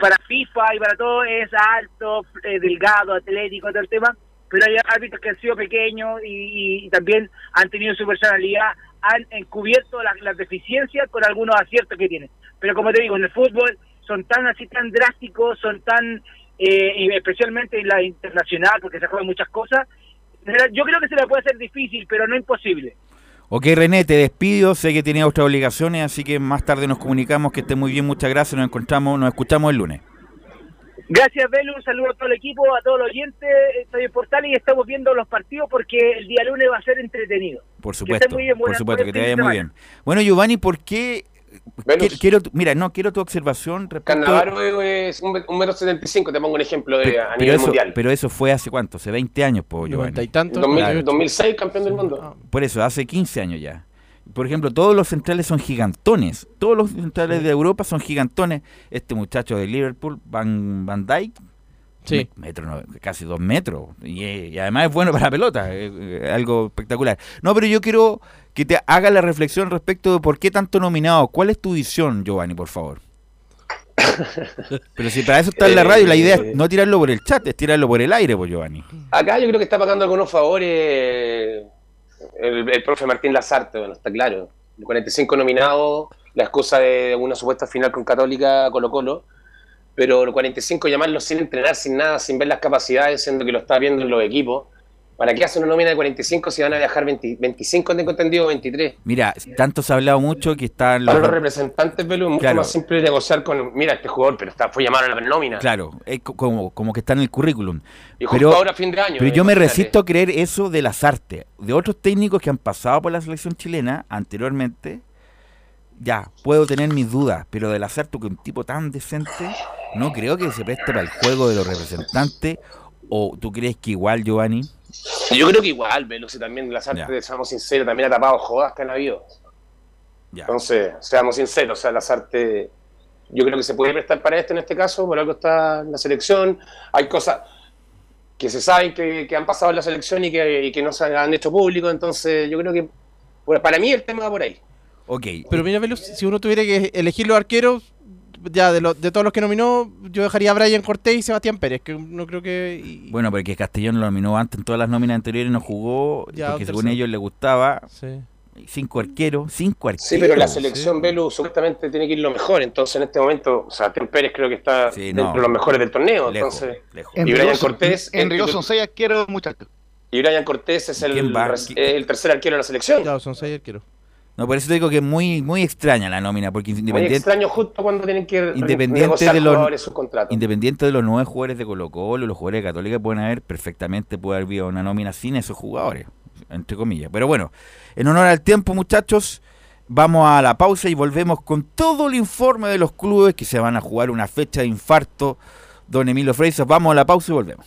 para FIFA y para todo es alto, delgado, atlético, todo el tema, pero hay árbitros que han sido pequeños y, también han tenido su personalidad, han encubierto las, deficiencias con algunos aciertos que tienen. Pero como te digo, en el fútbol son tan así, tan drásticos, son tan, eh, especialmente en la internacional, porque se juegan muchas cosas, yo creo que se le puede hacer difícil, pero no imposible. Ok, René, te despido. Sé que tenía otras obligaciones, así que más tarde nos comunicamos. Que esté muy bien, muchas gracias. Nos encontramos, nos escuchamos el lunes. Gracias, Belu. Un saludo a todo el equipo, a todos los oyentes. Estoy en Portal y estamos viendo los partidos porque el día lunes va a ser entretenido. Por Que supuesto, estés muy bien, por supuesto, que te vaya muy bien. Bueno, Giovanni, ¿por qué? Velus. Qui- Quiero, tu- mira, no, quiero tu observación respecto Cannavaro es un, un metro setenta y cinco, te pongo un ejemplo de, Pe- a pero, nivel eso, mundial. pero eso fue hace cuánto, hace 20 años, po, Giovanni. Noventa y tantos. 2000 claro. 2006 campeón del mundo. Por eso, hace 15 años ya. Por ejemplo, todos los centrales son gigantones. Todos los centrales de Europa son gigantones. Este muchacho de Liverpool, Van, Van Dijk, Sí. me- metro, no, casi dos metros. Y, eh, y además es bueno para la pelota. eh, eh, algo espectacular. No, pero yo quiero que te haga la reflexión respecto de por qué tanto nominado. ¿Cuál es tu visión, Giovanni, por favor? Pero si para eso está en la radio, la idea es no tirarlo por el chat, es tirarlo por el aire, pues, Giovanni. Acá yo creo que está pagando algunos favores el, profe Martín Lazarte, bueno, está claro. El 45 nominado, la excusa de una supuesta final con Católica Colo Colo, pero el 45 llamarlo sin entrenar, sin nada, sin ver las capacidades, siendo que lo está viendo en los equipos. ¿Para qué hace una nómina de 45 si van a viajar 20 25, tengo entendido, 23? Mira, tanto se ha hablado mucho que están Para los... los representantes, Belu, es mucho Claro. más simple negociar con, mira, este jugador, pero está, fue llamado a la nómina. Claro, es co- como, como que está en el currículum. Y justo Pero, ahora fin de año. pero eh, yo me imagínate. resisto a creer eso de las artes. De otros técnicos que han pasado por la selección chilena anteriormente, ya, puedo tener mis dudas, pero de las artes que un tipo tan decente, no creo que se preste para el juego de los representantes. ¿O tú crees que igual, Giovanni? Yo creo que igual, Belu, si también las artes, seamos sinceros, también ha tapado jodas que han habido. Entonces, seamos sinceros, o sea, las artes, yo creo que se puede prestar para esto en este caso, por algo está en la selección. Hay cosas que se saben que, que han pasado en la selección y que, y que no se han hecho público, entonces yo creo que bueno, para mí el tema va por ahí. Ok, Pero mira, Velus, si uno tuviera que elegir los arqueros, ya de, los de todos los que nominó, yo dejaría a Brian Cortés y Sebastián Pérez, que no creo que... y- bueno, porque Castellón lo nominó antes en todas las nóminas anteriores y no jugó, Ya, porque según ellos les gustaba. Sí. Cinco arqueros, cinco arqueros. Sí, pero la selección Belu supuestamente tiene que ir lo mejor, entonces en este momento, o sea, Tim Pérez creo que está Sí, dentro de los mejores del torneo, Lejos, entonces... lejos. Y En Brian Río Cortés, En Río son seis arqueros, muchachos. Y Brian Cortés es el, el tercer arquero de la selección. Claro, son seis arqueros. No, por eso te digo que es muy, muy extraña la nómina, porque Muy independiente, extraño justo cuando tienen que Independiente de los- jugadores sus contratos. independiente de los nueve jugadores de Colo Colo, los jugadores de Católica pueden haber perfectamente, puede haber habido una nómina sin esos jugadores, entre comillas. Pero bueno, en honor al tiempo, muchachos, vamos a la pausa y volvemos con todo el informe de los clubes que se van a jugar una fecha de infarto. Don Emilio Freisas, vamos a la pausa y volvemos.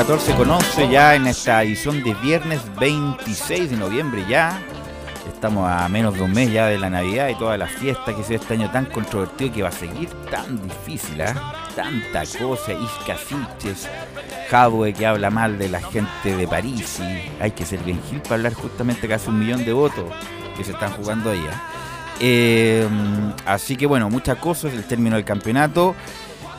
14 con 11 ya en esta edición de viernes 26 de noviembre ya. Estamos a menos de un mes ya de la Navidad y todas las fiestas que se este año tan controvertido que va a seguir tan difícil, ¿ah? Tanta cosa, Iscasiches, Jadwe que habla mal de la gente de París y hay que ser bien gil para hablar justamente casi un millón de votos que se están jugando ahí. ¿ah? Eh, así que bueno, muchas cosas, el término del campeonato.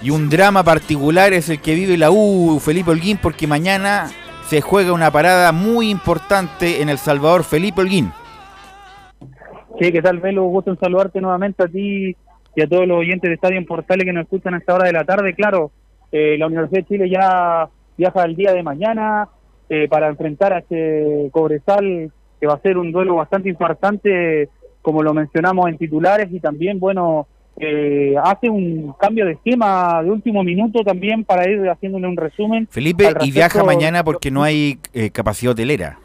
Y un drama particular es el que vive la U, Felipe Holguín, porque mañana se juega una parada muy importante en El Salvador. Felipe Holguín. Sí, ¿qué tal, Velo? Gusto en saludarte nuevamente a ti y a todos los oyentes de Estadio en Portales que nos escuchan a esta hora de la tarde. Claro, eh, la Universidad de Chile ya viaja el día de mañana eh, para enfrentar a este Cobresal, que va a ser un duelo bastante importante, como lo mencionamos en titulares, y también, bueno, eh, hace un cambio de esquema de último minuto también para ir haciéndole un resumen. Felipe, y viaja mañana porque no hay eh, capacidad hotelera.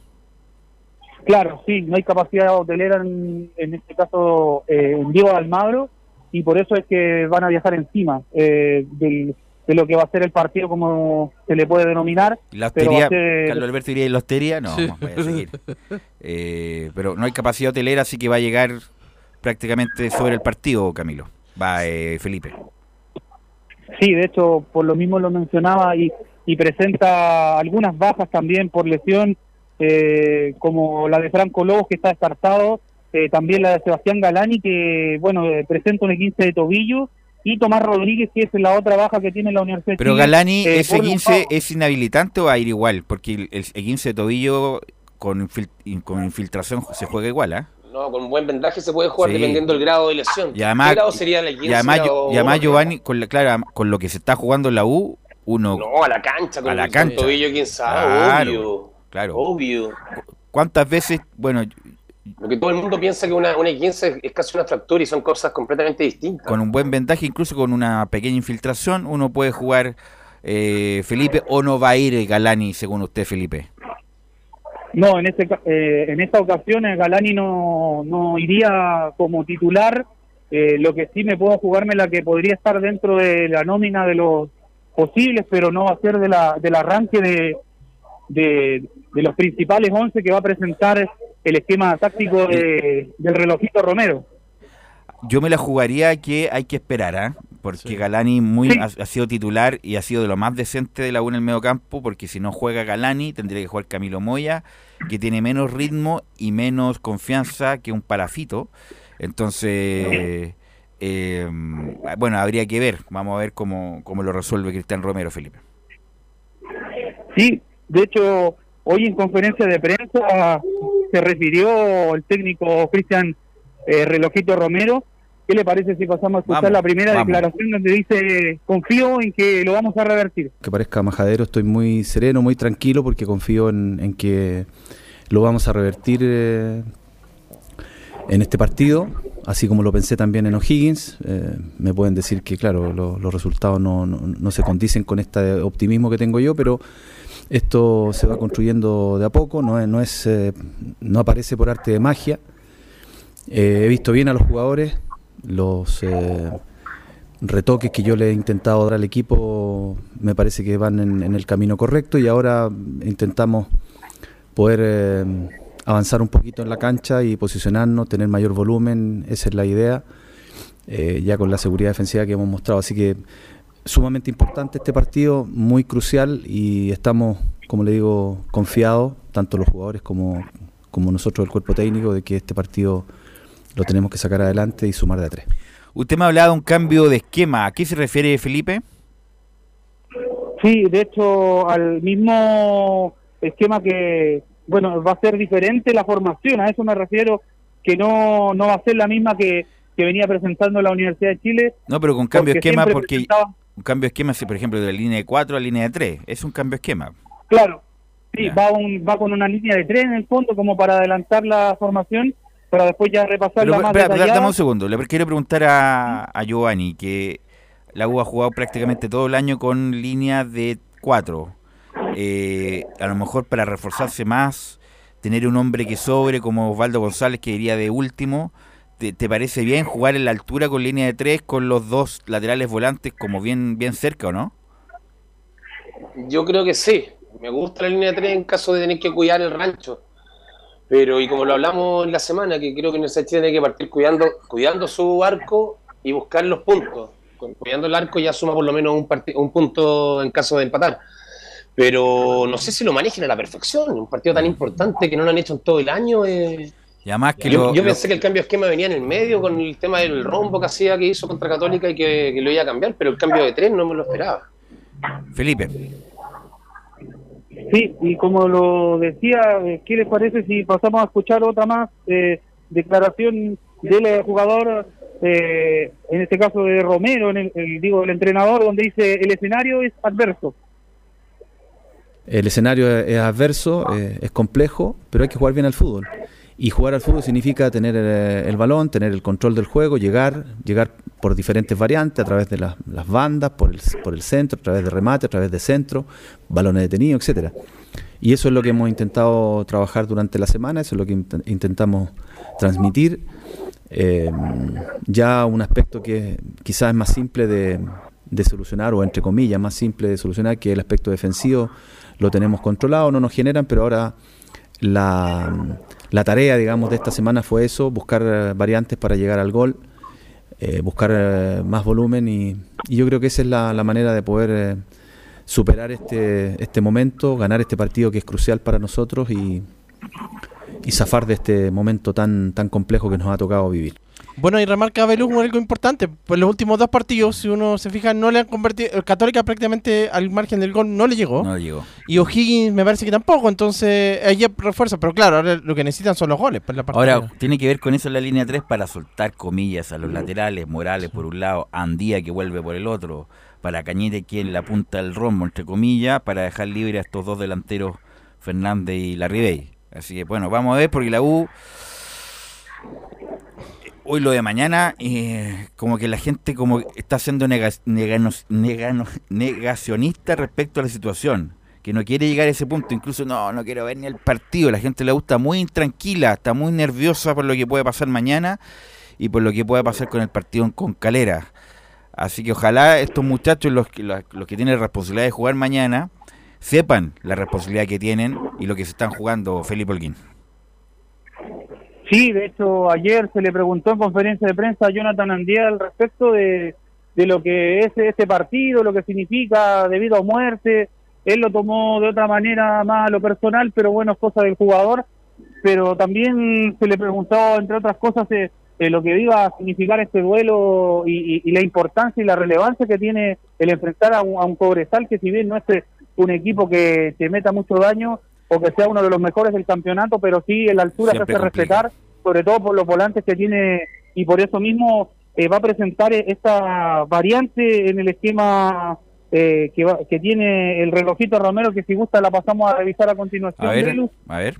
Claro, sí, no hay capacidad hotelera en, en este caso eh, en Diego de Almagro y por eso es que van a viajar encima eh, del- de lo que va a ser el partido como se le puede denominar. La hostería, ser- Carlos Alberto diría, ¿y la hostería? No, Sí. voy a seguir. Eh, pero no hay capacidad hotelera, así que va a llegar prácticamente sobre el partido, Camilo. Va eh, Felipe. Sí, de hecho, por lo mismo lo mencionaba y, y presenta algunas bajas también por lesión, eh, como la de Franco Lobos, que está descartado, eh, también la de Sebastián Galani, que, bueno, eh, presenta un 15 de tobillo, y Tomás Rodríguez, que es la otra baja que tiene la Universidad Pero Chile, Galani, eh, ese por un 15 es inhabilitante o va a ir igual, porque el, el 15 de tobillo con, infil- con infiltración se juega igual, ¿ah? No, con un buen vendaje se puede jugar Sí. dependiendo del grado de lesión. Y además, ¿Qué grado sería la y 15 además, grado y además uno? Giovanni, con, la, claro, con lo que se está jugando en la U, uno... No, a la cancha, con A la el cancha. tobillo, quién sabe, Claro, obvio. claro. Obvio. ¿Cuántas veces, bueno, Lo que todo el mundo piensa que una, una 15 es casi una fractura y son cosas completamente distintas. con un buen vendaje, incluso con una pequeña infiltración, uno puede jugar eh, Felipe o no va a ir Galani, según usted, Felipe? No, en este eh, en esta ocasión eh, Galani no, no iría como titular. Eh, lo que sí me puedo jugarme la que podría estar dentro de la nómina de los posibles, pero no va a ser de la, del arranque de, de, los principales 11 que va a presentar el esquema táctico de- del relojito Romero. Yo me la jugaría que hay que esperar, ¿ah? Porque Galani muy ha, ha sido titular y ha sido de lo más decente de la U en el medio campo, porque si no juega Galani tendría que jugar Camilo Moya, que tiene menos ritmo y menos confianza que un parafito. Entonces, Eh, bueno, habría que ver, vamos a ver cómo, cómo lo resuelve Cristian Romero, Felipe. Sí, de hecho, hoy en conferencia de prensa se refirió el técnico Cristian eh, Relojito Romero. ¿Qué le parece si pasamos a escuchar Vamos, la primera vamos. declaración donde dice, confío en que lo vamos a revertir? que parezca majadero, estoy muy sereno, muy tranquilo porque confío en, en que lo vamos a revertir eh, en este partido, así como lo pensé también en O'Higgins. Eh, me pueden decir que, claro, lo- los resultados no, no, no se condicen con este optimismo que tengo yo, pero esto se va construyendo de a poco, no es, no, es, eh, no aparece por arte de magia. He visto bien a los jugadores, los eh, retoques que yo le he intentado dar al equipo me parece que van en, en el camino correcto y ahora intentamos poder eh, avanzar un poquito en la cancha y posicionarnos, tener mayor volumen, esa es la idea, eh, ya con la seguridad defensiva que hemos mostrado. Así que sumamente importante este partido, muy crucial y estamos, como le digo, confiados, tanto los jugadores como, como nosotros, el cuerpo técnico, de que este partido lo tenemos que sacar adelante y sumar de a tres. Usted me ha hablado de un cambio de esquema. ¿A qué se refiere, Felipe? Sí, de hecho, al mismo esquema que, bueno, va a ser diferente la formación, a eso me refiero, que no, no va a ser la misma que, que venía presentando la Universidad de Chile. No, pero con cambio de esquema porque presentaba- un cambio de esquema, si, por ejemplo, de la línea de 4 a la línea de 3, es un cambio de esquema. Claro, sí, va, un, va con una línea de tres en el fondo como para adelantar la formación, para después ya repasarla Pero, más espera, da- detallada. dame un segundo, le quiero preguntar a, a Giovanni que la U ha jugado prácticamente todo el año con línea de 4. a lo mejor para reforzarse más, tener un hombre que sobre como Osvaldo González que iría de último. ¿Te, te parece bien jugar en la altura con línea de 3 con los dos laterales volantes como bien, bien cerca o no? Yo creo que sí. Me gusta la línea de tres en caso de tener que cuidar el rancho. Pero, y como lo hablamos en la semana, que creo que Universidad tiene que partir cuidando, cuidando su arco y buscar los puntos. Cuidando el arco ya suma por lo menos un, un punto en caso de empatar. Pero no sé si lo manejen a la perfección. Un partido tan importante que no lo han hecho en todo el año. eh. Y además que yo lo- yo lo- pensé que el cambio de esquema venía en el medio con el tema del rombo que hacía que hizo contra Católica y que, que lo iba a cambiar, pero el cambio de tres no me lo esperaba. Felipe. Sí, y como lo decía, eh, ¿qué les parece si pasamos a escuchar otra más eh, declaración del eh, jugador, eh, en este caso de Romero, en el, el- digo, el entrenador, donde dice el escenario es adverso? El escenario es adverso, eh, es complejo, pero hay que jugar bien al fútbol. Y jugar al fútbol significa tener eh, el balón, tener el control del juego, llegar, llegar por diferentes variantes, a través de las, bandas, por el, por el centro, a través de remate, a través de centro, balones detenidos, etcétera. Y eso es lo que hemos intentado trabajar durante la semana, eso es lo que int- intentamos transmitir. Eh, ya un aspecto que quizás es más simple de, de solucionar, o entre comillas, más simple de solucionar, que el aspecto defensivo lo tenemos controlado, no nos generan, pero ahora la, la tarea, digamos, de esta semana fue eso, buscar eh, variantes para llegar al gol, eh, buscar eh, más volumen y, yo creo que esa es la, manera de poder superar este, este momento, ganar este partido que es crucial para nosotros y, y zafar de este momento tan, tan complejo que nos ha tocado vivir. Bueno, y remarca Belú algo importante. Pues los últimos dos partidos, si uno se fija, no le han convertido. Católica prácticamente al margen del gol no le llegó. No llegó. Y O'Higgins me parece que tampoco. Entonces, ahí hay refuerzo. Pero claro, ahora lo que necesitan son los goles. Pues, la Ahora, tiene que ver con eso la línea 3 para soltar comillas a los laterales, Morales por un lado, Andía que vuelve por el otro, para Cañete quien la punta del rombo, entre comillas, para dejar libre a estos dos delanteros, Fernández y Larribey. Así que bueno, vamos a ver porque la U, hoy lo de mañana, eh, como que la gente como está siendo nega- negacionista respecto a la situación que no quiere llegar a ese punto, incluso no, no quiero ver ni el partido, la gente le gusta muy intranquila, está muy nerviosa por lo que puede pasar mañana y por lo que puede pasar con el partido con Calera. Así que ojalá estos muchachos, los, que- los, los que tienen la responsabilidad de jugar mañana, sepan la responsabilidad que tienen y lo que se están jugando Felipe Holguín. Sí, de hecho, ayer se le preguntó en conferencia de prensa a Jonathan Andía al respecto de, de lo que es este partido, lo que significa debido a muerte. Él lo tomó de otra manera más a lo personal, pero bueno, es cosa del jugador. Pero también se le preguntó, entre otras cosas, eh, eh, lo que iba a significar este duelo y, y- y la importancia y la relevancia que tiene el enfrentar a un, a un Cobresal que si bien no es un equipo que te meta mucho daño o que sea uno de los mejores del campeonato, pero sí en la altura se hace complica. respetar, sobre todo por los volantes que tiene y por eso mismo eh, va a presentar eh, esta variante en el esquema eh, que, va- que tiene el relojito Romero, que si gusta la pasamos a revisar a continuación. A ver, Belu. a ver.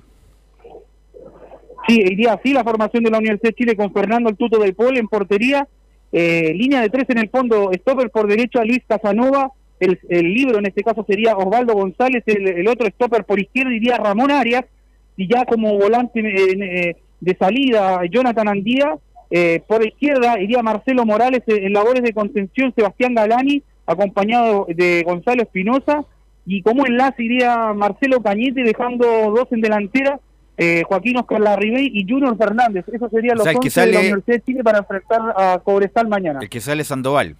Sí, iría así la formación de la Universidad de Chile con Fernando el Tuto del Pol en portería, eh, línea de tres en el fondo, stopper por derecha Luis Casanova, el, el libro en este caso sería Osvaldo González, el, el otro stopper por izquierda iría Ramón Arias, y ya como volante eh, eh, de salida Jonathan Andía, eh, por izquierda iría Marcelo Morales eh, en labores de contención Sebastián Galani, acompañado de Gonzalo Espinosa, y como enlace iría Marcelo Cañete dejando dos en delantera, eh, Joaquín Oscar Larribey y Junior Fernández. Eso sería O los sea, que 11 de la sale- Universidad de Chile para enfrentar a Cobresal mañana. El que sale Sandoval.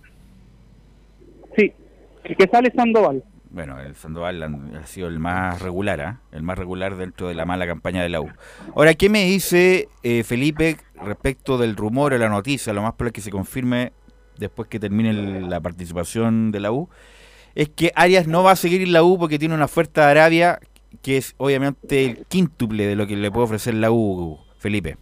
El que sale es Sandoval. Bueno, el Sandoval ha sido el más regular, ¿ah? el más regular dentro de la mala campaña de la U. Ahora, ¿qué me dice eh, Felipe respecto del rumor o la noticia? Lo más probable es que se confirme después que termine el- la participación de la U. Es que Arias no va a seguir en la U porque tiene una oferta de Arabia que es obviamente el quíntuple de lo que le puede ofrecer la U, Felipe.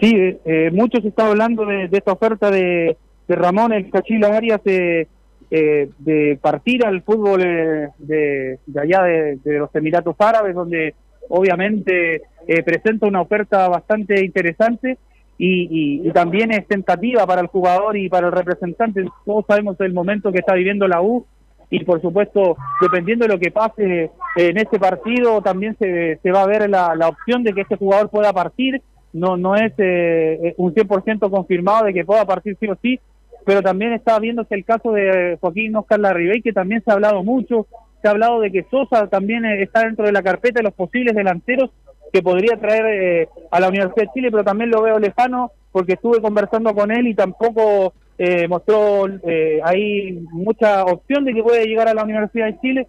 Sí, eh, eh, mucho se está hablando de, de esta oferta de, de Ramón el Cachila Arias eh, eh, de partir al fútbol eh, de, de allá de, los Emiratos Árabes, donde obviamente eh, presenta una oferta bastante interesante y, y- también es tentativa para el jugador y para el representante. Todos sabemos el momento que está viviendo la U y por supuesto, dependiendo de lo que pase en este partido, también se, se va a ver la, la opción de que este jugador pueda partir. No, no es eh, un 100% confirmado de que pueda partir sí o sí, pero también está viéndose el caso de Joaquín Oscar Larribey, que también se ha hablado mucho. Se ha hablado de que Sosa también eh, está dentro de la carpeta de los posibles delanteros que podría traer eh, a la Universidad de Chile, pero también lo veo lejano porque estuve conversando con él y tampoco eh, mostró eh, ahí mucha opción de que puede llegar a la Universidad de Chile,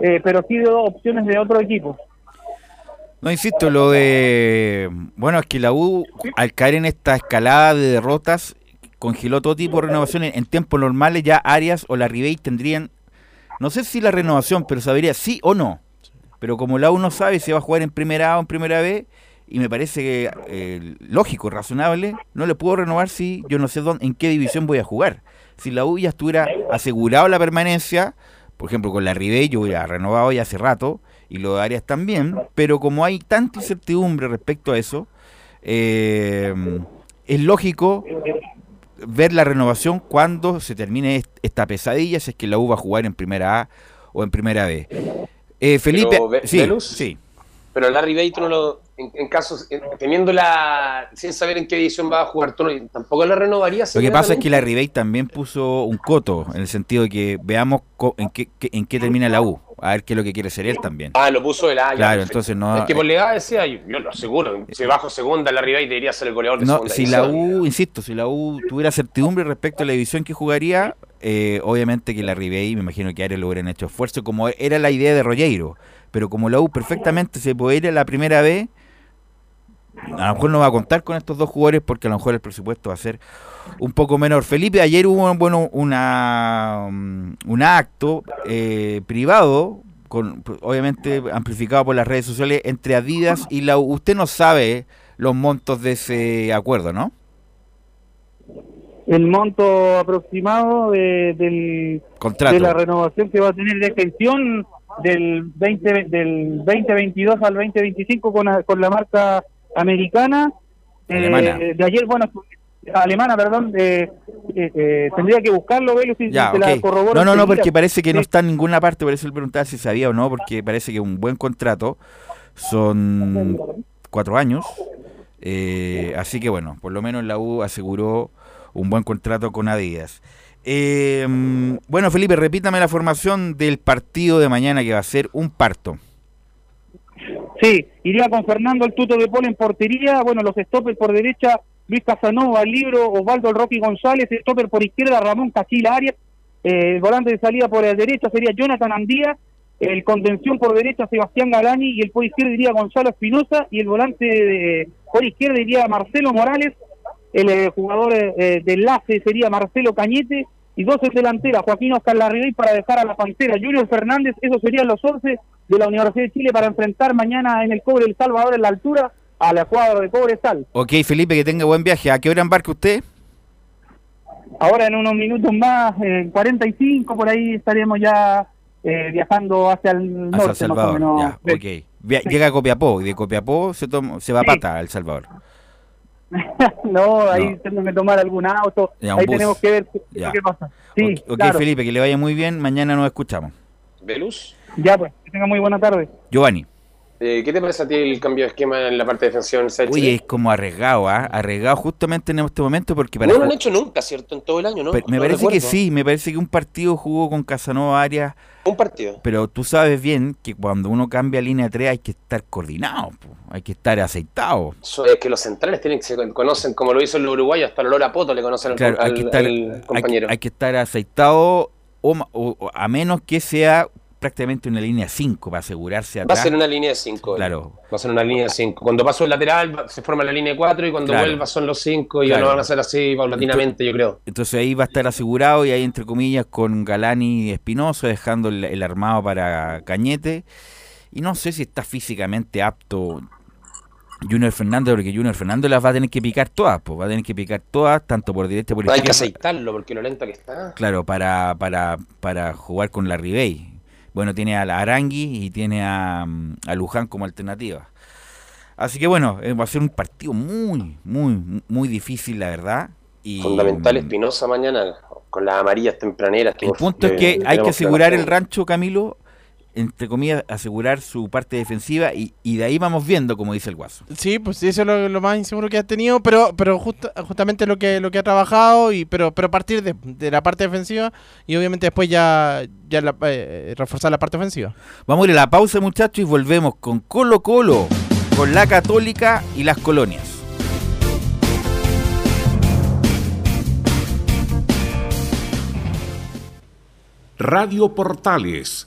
eh, pero sí dio opciones de otro equipo. No, insisto, lo de... Bueno, es que la U, al caer en esta escalada de derrotas, congeló todo tipo de renovaciones. En tiempos normales ya Arias o la Ribey tendrían, no sé si la renovación, pero sabría sí o no. Pero como la U no sabe si va a jugar en primera A o en primera B, y me parece que eh, lógico, razonable, no le puedo renovar si yo no sé dónde, en qué división voy a jugar. Si la U ya estuviera asegurado la permanencia, por ejemplo, con la Ribey yo hubiera renovado ya hace rato, y lo de Arias también, pero como hay tanta incertidumbre respecto a eso, eh, es lógico ver la renovación cuando se termine est- esta pesadilla, si es que la U va a jugar en primera A o en primera B. Eh, Felipe, Pero, sí, Velus, sí. Pero Larry Bay, tú no lo, en, en casos, en- teniendo la, sin saber en qué edición va a jugar, tú no- tampoco la renovarías. Lo que pasa es que inmediatamente? la Ribey también puso un coto, en el sentido de que veamos co- en qué- en qué termina la U, a ver qué es lo que quiere ser él también. Ah, lo puso el A. ya, Claro, entonces no- Es que por legal decía, yo, lo aseguro, si bajo segunda, Larry Bay debería ser el goleador de No, segunda si la. U, insisto, si la U tuviera certidumbre respecto a la división que jugaría, eh, obviamente que la Ribey, me imagino que Arias lo hubieran hecho esfuerzo, como era la idea de Rogueiro. Pero como la U perfectamente se puede ir a la primera vez, a lo mejor no va a contar con estos dos jugadores porque a lo mejor el presupuesto va a ser un poco menor. Felipe, ayer hubo bueno, una, um, un acto eh, privado, con, obviamente amplificado por las redes sociales, entre Adidas y la U. Usted no sabe los montos de ese acuerdo, ¿no? El monto aproximado de, del, Contrato. de la renovación que va a tener de extensión del 20 del 2022 al 2025 con, con la marca americana. Eh, Alemana. de ayer, bueno, alemana, perdón, eh, eh, tendría que buscarlo, Velo, si Ya, la corroboro No, no, no, porque parece que no está en ninguna parte, por eso él preguntaba si sabía o no, porque parece que un buen contrato, son cuatro años, eh, así que bueno, por lo menos la U aseguró un buen contrato con Adidas. Eh, mm, bueno, Felipe, repítame la formación del partido de mañana que va a ser un parto. Sí, iría con Fernando el Tuto de Polo en portería, bueno, los stoppers por derecha, Luis Casanova, libro, Osvaldo el Rocky González, stopper por izquierda, Ramón Cachila Arias, eh, el volante de salida por la derecha sería Jonathan Andía, el contención por derecha Sebastián Galani y el por izquierda iría Gonzalo Espinosa y el volante de, Por izquierda iría Marcelo Morales, el eh, jugador eh, de enlace sería Marcelo Cañete, y dos en delantera, Joaquín Oscar Larribey para dejar a la Pantera, Junior Fernández, esos serían los 11 de la Universidad de Chile para enfrentar mañana en el Cobre El Salvador en la altura a la cuadra de Cobre Sal. Ok, Felipe, que tenga buen viaje. ¿A qué hora embarca usted? Ahora en unos minutos más, en 45 por ahí estaremos ya eh, viajando hacia el norte. Hacia El Salvador, más o menos. ya, ok. Via- Llega a Copiapó y de Copiapó se, toma- se va a Sí. pata a El Salvador. (laughs) no, ahí tengo que tomar algún auto, Ya, ahí bus. tenemos que ver qué, pasa. Sí, ok, claro. Felipe, que le vaya muy bien. Mañana nos escuchamos. Velus, Ya pues, que tenga muy buena tarde. Giovanni. Eh, ¿qué te parece a ti el cambio de esquema en la parte defensiva en el de Oye, es como arriesgado, ¿ah? Arriesgado justamente en este momento porque para No lo han hecho nunca, ¿cierto? En todo el año, ¿no? Pero me No parece que sí, me parece que un partido jugó con Casanova Arias. Un partido. Pero tú sabes bien que cuando uno cambia línea 3 hay que estar coordinado, po, hay que estar aceitado. Eso es que los centrales tienen que se conocen, como lo hizo el uruguayo, hasta el olor a poto le conocen al, Claro, hay al- que estar, al hay, compañero. hay que estar aceitado o, ma- o- o a menos que sea prácticamente una línea 5 para asegurarse Va a ser una línea de 5. Claro. Va a ser una línea de 5. Cuando pasó el lateral se forma la línea de 4 y cuando Claro. vuelva son los 5 y ya Claro. lo van a hacer así paulatinamente, yo creo. Entonces ahí va a estar asegurado y ahí entre comillas con Galani y Espinoso dejando el, el armado para Cañete. Y no sé si está físicamente apto Junior Fernández, porque Junior Fernández las va a tener que picar todas, pues va a tener que picar todas, tanto por como por Hay que aceitarlo porque lo lento que está. Claro, para, para, para jugar con la Ribey. Bueno, tiene a la Arangui y tiene a, mm, a Luján como alternativa. Así que bueno, eh, va a ser un partido muy, muy, muy difícil, la verdad. Y, Fundamental mm, Espinosa mañana con las amarillas tempraneras. El punto es que hay que asegurar el rancho, Camilo, entre comillas, asegurar su parte defensiva y, y de ahí vamos viendo, como dice el Guaso. Sí, pues sí, eso es lo, lo más inseguro que ha tenido, pero pero justa- justamente lo que lo que ha trabajado y pero pero a partir de, de la parte defensiva y obviamente después ya ya la- eh, reforzar la parte ofensiva. Vamos a ir a la pausa, muchachos, y volvemos con Colo Colo, con la Católica y las colonias. Radio Portales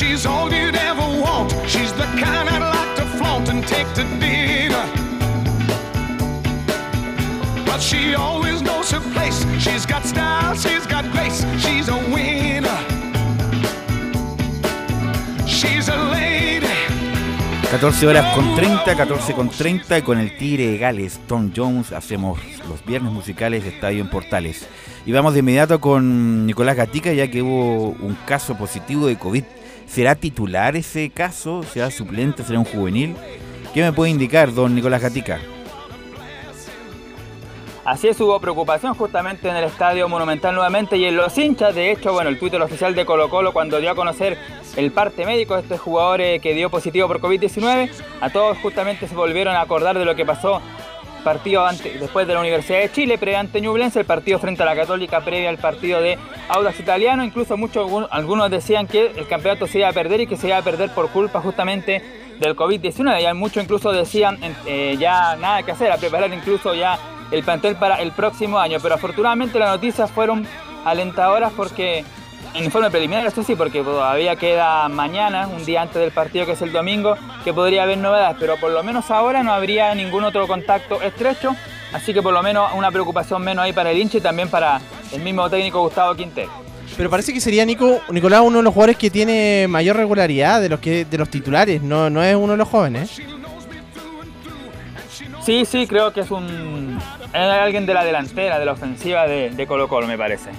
She's all you'd ever want. She's the kind I'd like to flaunt and take to dinner. But she always knows her place. She's got style, she's got grace. She's a winner. She's a lady. 14 horas con 30, 14 con 30 y con el Tigre de Gales, Tom Jones, hacemos los viernes musicales de Estadio en Portales. Y vamos de inmediato con Nicolás Gatica, ya que hubo un caso positivo de COVID. ¿Será titular ese caso? ¿Será suplente? ¿Será un juvenil? ¿Qué me puede indicar, don Nicolás Gatica? Así es, hubo preocupación justamente en el Estadio Monumental nuevamente y en los hinchas. De hecho, bueno, el Twitter oficial de Colo Colo cuando dio a conocer el parte médico de este jugador eh, que dio positivo por COVID-19, a todos justamente se volvieron a acordar de lo que pasó partido ante- después de la Universidad de Chile, previo ante Ñublense, el partido frente a la Católica, previo al partido de Audax Italiano. Incluso muchos, algunos decían que el campeonato se iba a perder y que se iba a perder por culpa justamente del COVID-19. Ya muchos incluso decían eh, ya nada que hacer, a preparar incluso ya el plantel para el próximo año. Pero afortunadamente las noticias fueron alentadoras porque en informe preliminar, eso sí, porque todavía queda mañana, un día antes del partido que es el domingo, que podría haber novedades, pero por lo menos ahora no habría ningún otro contacto estrecho, así que por lo menos una preocupación menos ahí para el hincha y también para el mismo técnico Gustavo Quintero. Pero parece que sería Nico, Nicolás uno de los jugadores que tiene mayor regularidad de los que de los titulares, no, no es uno de los jóvenes. Sí, sí, creo que es un es alguien de la delantera, de la ofensiva de, de Colo Colo, me parece.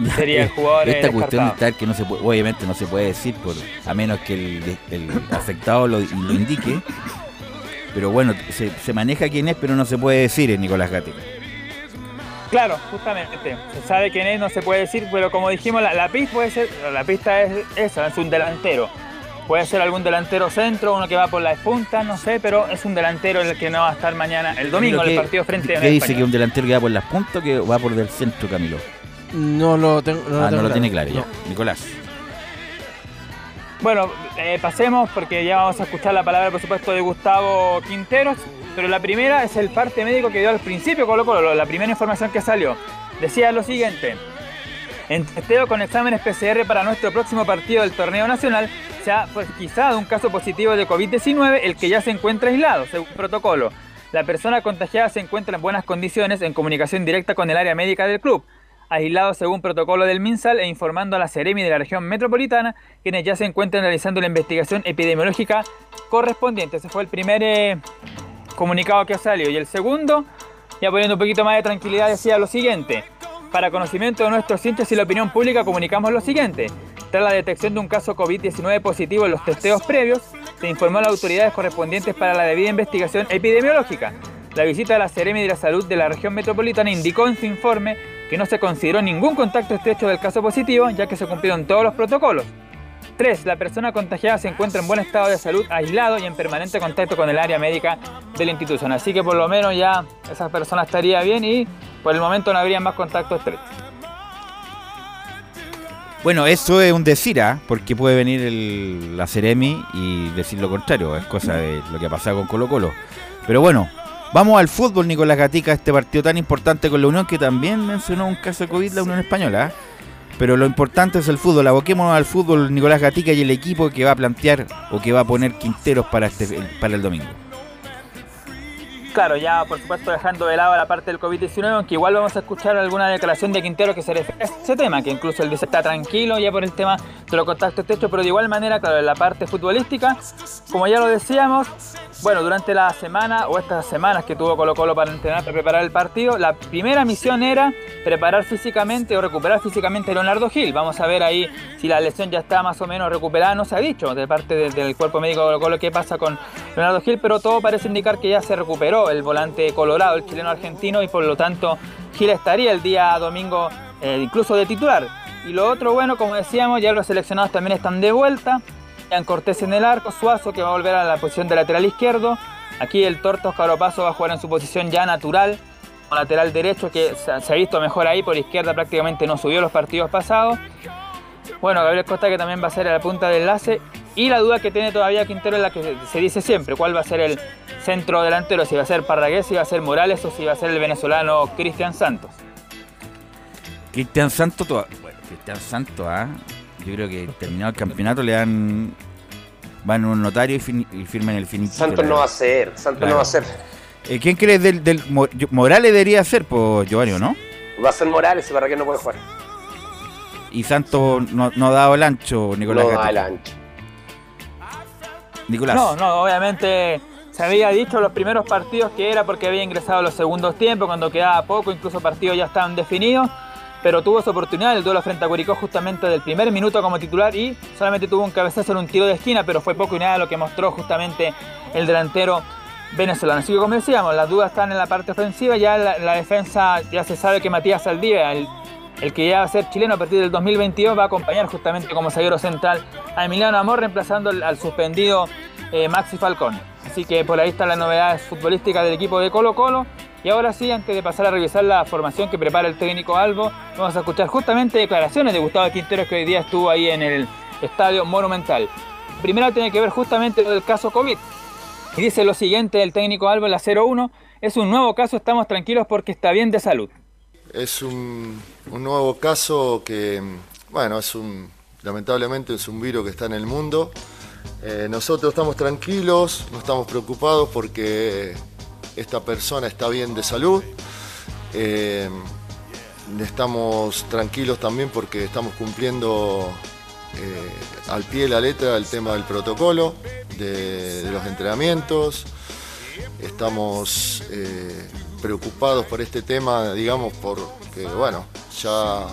(laughs) Sería el jugador eh, Esta cuestión descartado. está que no se puede, obviamente no se puede decir por a menos que el, el afectado lo, lo indique. Pero bueno, se, se maneja quién es, pero no se puede decir es Nicolás Gatica. Claro, justamente. Se sabe quién es, no se puede decir, pero como dijimos, la, la pista puede ser, la pista es esa, es un delantero. Puede ser algún delantero centro, uno que va por las puntas, no sé, pero es un delantero el que no va a estar mañana, el domingo, en el ¿Qué- partido frente a ¿Qué dice España. que un delantero que va por las puntas o que va por del centro, Camilo? No lo tengo. No ah, tengo no lo claro. tiene claro ya. No. Nicolás. Bueno, eh, pasemos porque ya vamos a escuchar la palabra, por supuesto, de Gustavo Quinteros. Pero la primera es el parte médico que dio al principio Colo Colo, la primera información que salió. Decía lo siguiente. En testeo con exámenes PCR para nuestro próximo partido del torneo nacional, se ha pesquisado un caso positivo de COVID-19, el que ya se encuentra aislado, según protocolo. La persona contagiada se encuentra en buenas condiciones en comunicación directa con el área médica del club aislado según protocolo del MinSal e informando a la Ceremi de la región metropolitana, quienes ya se encuentran realizando la investigación epidemiológica correspondiente. Ese fue el primer eh, comunicado que salió. Y el segundo, ya poniendo un poquito más de tranquilidad, decía lo siguiente. Para conocimiento de nuestros hinchas y la opinión pública comunicamos lo siguiente. Tras la detección de un caso COVID-19 positivo en los testeos previos, se informó a las autoridades correspondientes para la debida investigación epidemiológica. La visita de la Seremi de la Salud de la región metropolitana indicó en su informe que no se consideró ningún contacto estrecho del caso positivo, ya que se cumplieron todos los protocolos. 3. La persona contagiada se encuentra en buen estado de salud, aislado y en permanente contacto con el área médica de la institución. Así que por lo menos ya esa persona estaría bien y por el momento no habría más contacto estrecho. Bueno, eso es un decir, ¿ah? porque puede venir el- la Ceremi y decir lo contrario, es cosa de lo que ha pasado con Colo Colo. Pero bueno, vamos al fútbol, Nicolás Gatica, este partido tan importante con la Unión, que también mencionó un caso de COVID la Unión Española. Pero lo importante es el fútbol, aboquémonos al fútbol, Nicolás Gatica, y el equipo que va a plantear o que va a poner Quinteros para, este, el domingo. Claro, ya por supuesto dejando de lado la parte del COVID-19, aunque igual vamos a escuchar alguna declaración de Quintero que se refiere a ese tema, que incluso él está tranquilo ya por el tema de los contactos estrechos, pero de igual manera, claro, en la parte futbolística, como ya lo decíamos, bueno, durante la semana o estas semanas que tuvo Colo Colo para entrenar, para preparar el partido, la primera misión era preparar físicamente o recuperar físicamente a Leonardo Gil. Vamos a ver ahí si la lesión ya está más o menos recuperada, no se ha dicho de parte de- del cuerpo médico de Colo Colo qué pasa con Leonardo Gil, pero todo parece indicar que ya se recuperó el volante colorado, el chileno argentino, y por lo tanto Gil estaría el día domingo eh, incluso de titular. Y lo otro bueno, como decíamos, ya los seleccionados también están de vuelta. Cortés en el arco, Suazo que va a volver a la posición de lateral izquierdo. Aquí el Tortos Caropazo va a jugar en su posición ya natural, como lateral derecho, que se ha visto mejor ahí, por izquierda prácticamente no subió los partidos pasados. Bueno, Gabriel Costa que también va a ser a la punta de enlace. Y la duda que tiene todavía Quintero es la que se dice siempre, cuál va a ser el centro delantero, si va a ser Parragués, si va a ser Morales o si va a ser el venezolano Cristian Santos. Cristian Santos, bueno, Cristian Santos, ¿ah? Yo creo que terminado el campeonato le dan. Van a un notario y, fin- y firman el finiquito. Santos no va a ser, Santos Claro. no va a ser. Eh, ¿Quién crees del, del Morales debería ser, pues Giovanni, ¿o ¿no? Va a ser Morales y Parragués no puede jugar. Y Santos no, no ha dado el ancho, Nicolás. No da el ancho. Nicolás. No, no, obviamente se había dicho en los primeros partidos que era porque había ingresado los segundos tiempos, cuando quedaba poco, incluso partidos ya estaban definidos, pero tuvo esa oportunidad, el duelo frente a Curicó justamente del primer minuto como titular y solamente tuvo un cabezazo en un tiro de esquina, pero fue poco y nada lo que mostró justamente el delantero venezolano. Así que como decíamos, las dudas están en la parte ofensiva, ya la, la defensa ya se sabe que Matías Saldivia, el, el que ya va a ser chileno a partir del 2022, va a acompañar justamente como zaguero central a Emiliano Amor, reemplazando al, al suspendido eh, Maxi Falcón. Así que por ahí están las novedades futbolísticas del equipo de Colo Colo. Y ahora sí, antes de pasar a revisar la formación que prepara el técnico Albo, vamos a escuchar justamente declaraciones de Gustavo Quintero que hoy día estuvo ahí en el Estadio Monumental. Primero tiene que ver justamente lo del caso COVID. Y dice lo siguiente el técnico Albo en la 01, es un nuevo caso, estamos tranquilos porque está bien de salud. Es un, un nuevo caso que, bueno, es un, lamentablemente es un virus que está en el mundo. Eh, nosotros estamos tranquilos, no estamos preocupados porque esta persona está bien de salud. Eh, estamos tranquilos también porque estamos cumpliendo eh, al pie de la letra el tema del protocolo, de, los entrenamientos. Estamos eh, preocupados por este tema, digamos, porque, bueno, ya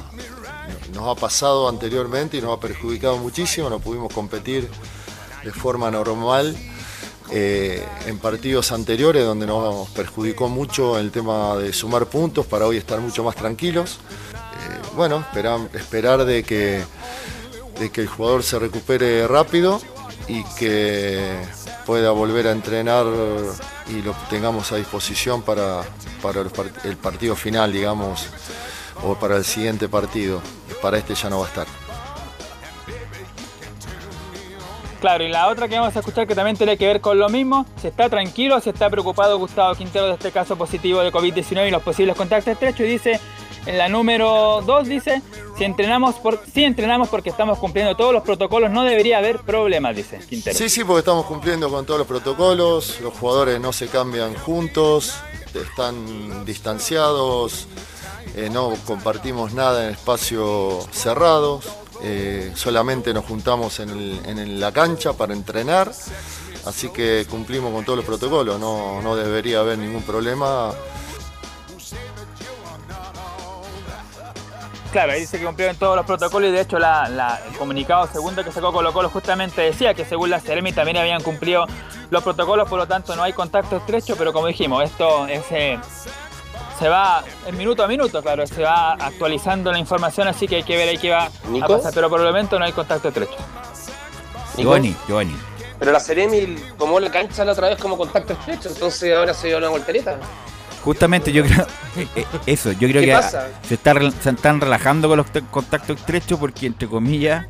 nos ha pasado anteriormente y nos ha perjudicado muchísimo, no pudimos competir de forma normal eh, en partidos anteriores donde nos perjudicó mucho el tema de sumar puntos para hoy estar mucho más tranquilos. Eh, bueno, esperar de que, de que el jugador se recupere rápido y que pueda volver a entrenar y lo tengamos a disposición para, part- el partido final, digamos, o para el siguiente partido. Para este ya no va a estar. Claro, y la otra que vamos a escuchar que también tiene que ver con lo mismo, si está tranquilo, si está preocupado Gustavo Quintero de este caso positivo de COVID-19 y los posibles contactos estrechos, y dice, en la número 2 dice, si entrenamos, porque estamos cumpliendo todos los protocolos, no debería haber problemas, dice Quintero. Sí, sí, porque estamos cumpliendo con todos los protocolos, los jugadores no se cambian juntos, están distanciados, eh, no compartimos nada en espacios cerrados, eh, solamente nos juntamos en, el- en la cancha para entrenar, así que cumplimos con todos los protocolos, no, no debería haber ningún problema. Claro, ahí dice que cumplieron todos los protocolos y de hecho la- el comunicado segundo que sacó Colo Colo justamente decía que según la Ceremi también habían cumplido los protocolos, por lo tanto no hay contacto estrecho, pero como dijimos, esto es, eh, se va en minuto a minuto, claro, se va actualizando la información, así que hay que ver ahí qué va a ¿Nico? pasar, pero por el momento no hay contacto estrecho. Giovanni, Giovanni. Pero la Ceremi tomó la cancha la otra vez como contacto estrecho, entonces ahora se dio una voltereta. Justamente yo creo (laughs) eh, eh, eso, yo creo ¿Qué que pasa? se, está, se están relajando con los contactos estrechos porque entre comillas,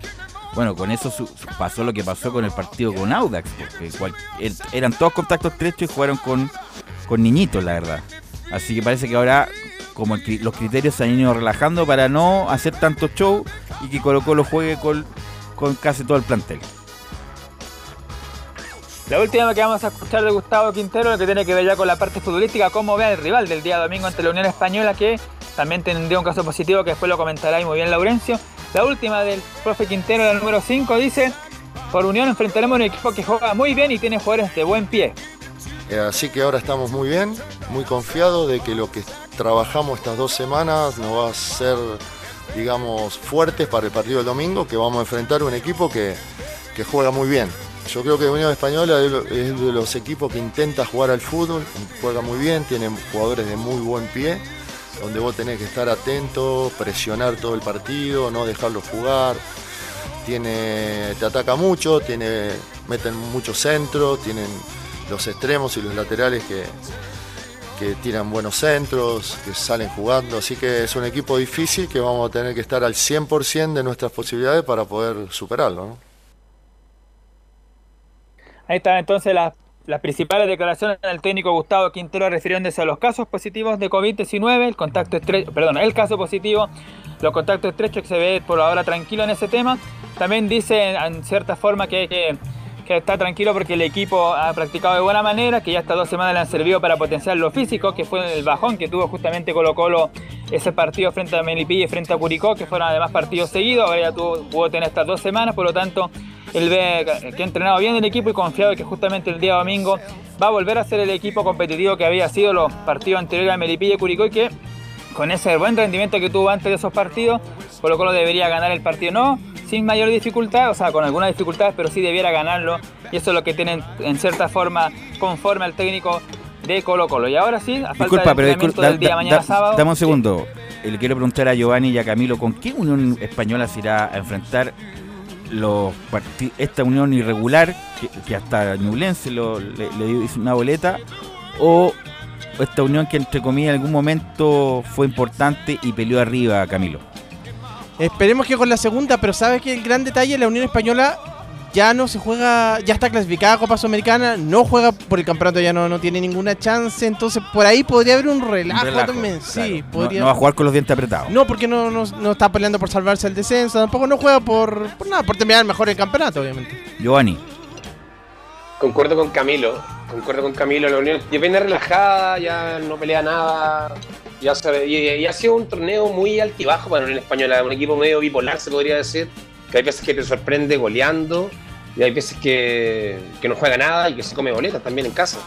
bueno, con eso su- su- pasó lo que pasó con el partido con Audax, porque cual- er- eran todos contactos estrechos y jugaron con, con niñitos, la verdad. Así que parece que ahora como el los criterios se han ido relajando para no hacer tanto show y que Colo Colo juegue con, con casi todo el plantel. La última que vamos a escuchar de Gustavo Quintero, que tiene que ver ya con la parte futbolística, cómo ve al rival del día domingo ante la Unión Española, que también tendría un caso positivo, que después lo comentará ahí muy bien Laurencio. La última del profe Quintero, la número 5, dice, por Unión enfrentaremos un equipo que juega muy bien y tiene jugadores de buen pie. Eh, así que ahora estamos muy bien, muy confiados de que lo que trabajamos estas dos semanas nos va a ser, digamos, fuertes para el partido del domingo, que vamos a enfrentar un equipo que, juega muy bien. Yo creo que Unión Española es de los equipos que intenta jugar al fútbol, juega muy bien, tiene jugadores de muy buen pie, donde vos tenés que estar atento, presionar todo el partido, no dejarlo jugar. Tiene, te ataca mucho, tiene, meten muchos centros, tienen los extremos y los laterales que, que tiran buenos centros, que salen jugando, así que es un equipo difícil que vamos a tener que estar al 100% de nuestras posibilidades para poder superarlo. Ahí están entonces las, las principales declaraciones del técnico Gustavo Quintero refiriéndose a los casos positivos de COVID-19, el contacto estrecho, perdón, el caso positivo, los contactos estrechos que se ve por ahora tranquilo en ese tema. También dice en cierta forma que, que, está tranquilo porque el equipo ha practicado de buena manera, que ya estas dos semanas le han servido para potenciar lo físico, que fue el bajón que tuvo justamente Colo Colo ese partido frente a Melipilla y frente a Curicó, que fueron además partidos seguidos, ahora ya tuvo, pudo tener estas dos semanas, por lo tanto él ve que ha entrenado bien el equipo y confiado que justamente el día domingo va a volver a ser el equipo competitivo que había sido los partidos anteriores a Melipilla y Curicó y que con ese buen rendimiento que tuvo antes de esos partidos, Colo Colo debería ganar el partido, no sin mayor dificultad, o sea, con algunas dificultades, pero sí debiera ganarlo y eso es lo que tienen en cierta forma conforme al técnico de Colo Colo. Y ahora sí, a falta Disculpa, pero disculpa, del día da- mañana da- sábado. dame un segundo. Le quiero preguntar a Giovanni y a Camilo, ¿con qué Unión Española se irá a enfrentar los esta unión irregular, que, que hasta Ñublense lo, le, le hizo una boleta, o esta unión que entre comillas en algún momento fue importante y peleó arriba, Camilo? Esperemos que con la segunda, pero sabes que el gran detalle, la Unión Española ya no se juega, ya está clasificada a Copa Sudamericana, no juega por el campeonato, ya no, no tiene ninguna chance, entonces por ahí podría haber un relajo, Relajo, también, claro. sí, No- podría. no, va a jugar con los dientes apretados. No, porque no, no, no está peleando por salvarse el descenso, tampoco no juega por, por nada, por terminar mejor el campeonato, obviamente. Giovanni. Concuerdo con Camilo, concuerdo con Camilo, la Unión ya viene relajada, ya no pelea nada, ya sabe, y, y ha sido un torneo muy altibajo para la Unión Española, un equipo medio bipolar se podría decir, que hay veces que te sorprende goleando y hay veces que, que no juega nada y que se come boletas también en casa.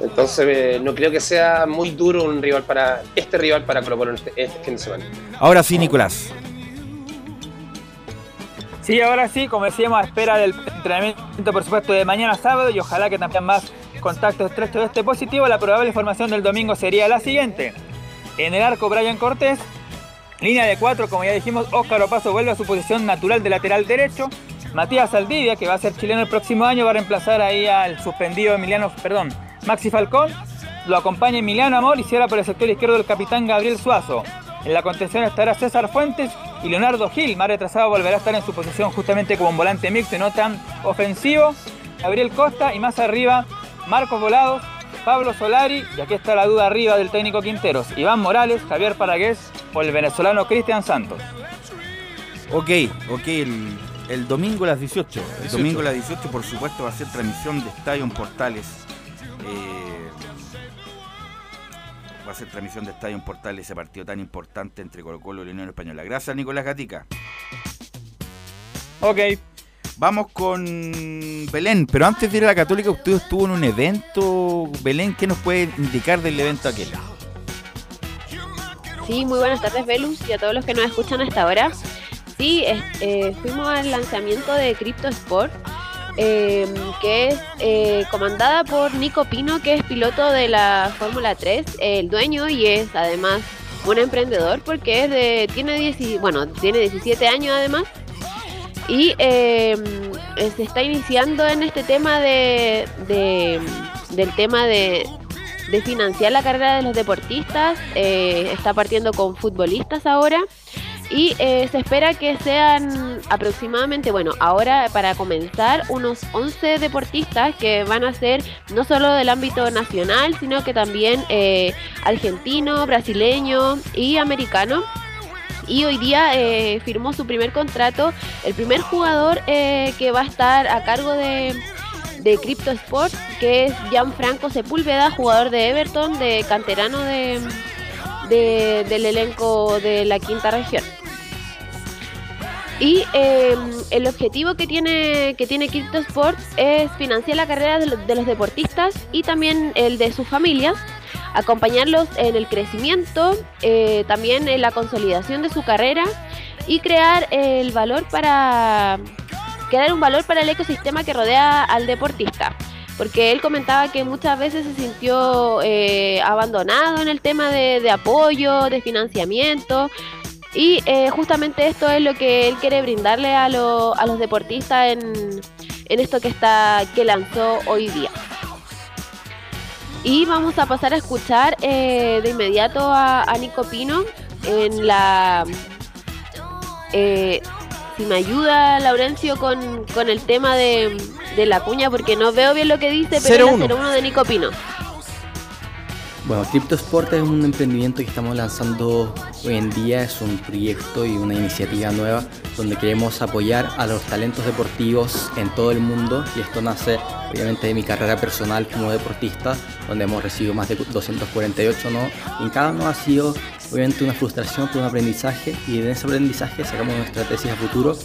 Entonces eh, no creo que sea muy duro un rival para este rival para Colo Colo este, este fin de semana. Ahora sí, Nicolás. Sí, ahora sí, como decíamos, a espera del entrenamiento, por supuesto, de mañana sábado y ojalá que también más contactos estrechos de este positivo. La probable formación del domingo sería la siguiente. En el arco, Brian Cortés. Línea de cuatro, como ya dijimos, Óscar Opaso vuelve a su posición natural de lateral derecho. Matías Saldivia, que va a ser chileno el próximo año, va a reemplazar ahí al suspendido Emiliano, perdón, Maxi Falcón. Lo acompaña Emiliano Amor y cierra por el sector izquierdo el capitán Gabriel Suazo. En la contención estará César Fuentes y Leonardo Gil, más retrasado, volverá a estar en su posición justamente como un volante mixto y no tan ofensivo. Gabriel Costa y más arriba Marcos Volados, Pablo Solari y aquí está la duda arriba del técnico Quinteros, Iván Morales, Javier Paragués o el venezolano Cristian Santos. Ok, ok, el, el domingo a las 18. El 18. domingo a las 18, por supuesto, va a ser transmisión de Estadio en Portales. Eh, va a ser transmisión de Estadio en Portales, ese partido tan importante entre Colo Colo y la Unión Española. Gracias, Nicolás Gatica. Ok. Vamos con Belén, pero antes de ir a la Católica, usted estuvo en un evento. Belén, ¿qué nos puede indicar del evento aquel? Sí, muy buenas tardes, Velus, y a todos los que nos escuchan hasta ahora. Sí, eh, fuimos al lanzamiento de Crypto Sport, eh, que es eh, comandada por Nico Pino, que es piloto de la Fórmula 3, eh, el dueño, y es además un emprendedor, porque es de, tiene, 10 bueno, tiene 17 años además. Y eh, eh, se está iniciando en este tema de, de- del tema de, de financiar la carrera de los deportistas. eh, está partiendo con futbolistas ahora. Y eh, se espera que sean aproximadamente, bueno, ahora para comenzar, unos 11 deportistas que van a ser no solo del ámbito nacional, sino que también eh, argentino, brasileño y americano y hoy día eh, firmó su primer contrato el primer jugador eh, que va a estar a cargo de, de Crypto Sport, que es Gianfranco Sepúlveda, jugador de Everton, de canterano de, de- del elenco de la quinta región. Y eh, el objetivo que tiene, que tiene Crypto Sport es financiar la carrera de, lo- de los deportistas y también el de sus familias, acompañarlos en el crecimiento, eh, también en la consolidación de su carrera y crear el valor para crear un valor para el ecosistema que rodea al deportista. Porque él comentaba que muchas veces se sintió eh, abandonado en el tema de, apoyo, de financiamiento, y eh, justamente esto es lo que él quiere brindarle a, a los deportistas en, en esto que está que lanzó hoy día. Y vamos a pasar a escuchar eh, de inmediato a, a Nico Pino en la eh, si me ayuda Laurencio con, con el tema de, de la cuña, porque no veo bien lo que dice, pero es la 01 de Nico Pino. Bueno, CryptoSport es un emprendimiento que estamos lanzando hoy en día, es un proyecto y una iniciativa nueva donde queremos apoyar a los talentos deportivos en todo el mundo. Y esto nace obviamente de mi carrera personal como deportista, donde hemos recibido más de 248 no, en cada uno ha sido obviamente una frustración, pero un aprendizaje. Y en ese aprendizaje sacamos una estrategia a futuro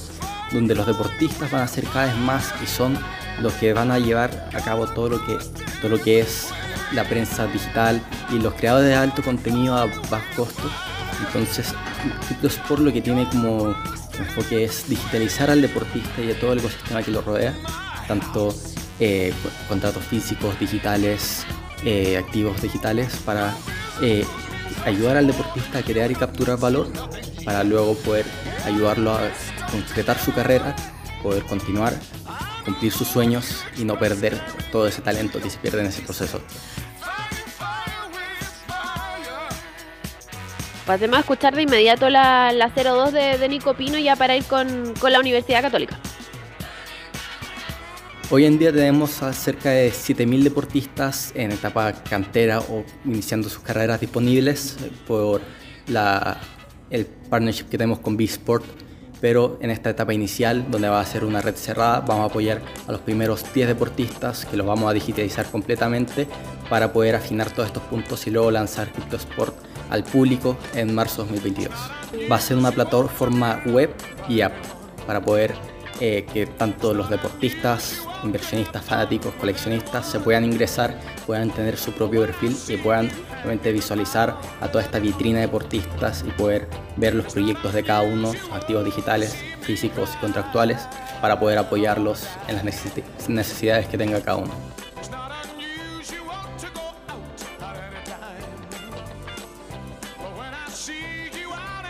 donde los deportistas van a ser cada vez más y son los que van a llevar a cabo todo lo que, todo lo que es la prensa digital y los creadores de alto contenido a bajo costo. Entonces, CryptoSport lo que tiene como enfoque es digitalizar al deportista y a todo el ecosistema que lo rodea, tanto eh, contratos físicos, digitales, eh, activos digitales, para eh, ayudar al deportista a crear y capturar valor, para luego poder ayudarlo a concretar su carrera, poder continuar, cumplir sus sueños y no perder todo ese talento que se pierde en ese proceso. Pasemos a escuchar de inmediato la, la 02 de, de Nico Pino ya para ir con, con la Universidad Católica. Hoy en día tenemos a cerca de 7.000 deportistas en etapa cantera o iniciando sus carreras disponibles por la, el partnership que tenemos con B-Sport, pero en esta etapa inicial, donde va a ser una red cerrada, vamos a apoyar a los primeros 10 deportistas que los vamos a digitalizar completamente para poder afinar todos estos puntos y luego lanzar CryptoSport al público en marzo 2022. Va a ser una plataforma web y app para poder eh, que tanto los deportistas, inversionistas, fanáticos, coleccionistas se puedan ingresar, puedan tener su propio perfil y puedan realmente visualizar a toda esta vitrina de deportistas y poder ver los proyectos de cada uno, sus activos digitales, físicos y contractuales, para poder apoyarlos en las necesi- necesidades que tenga cada uno.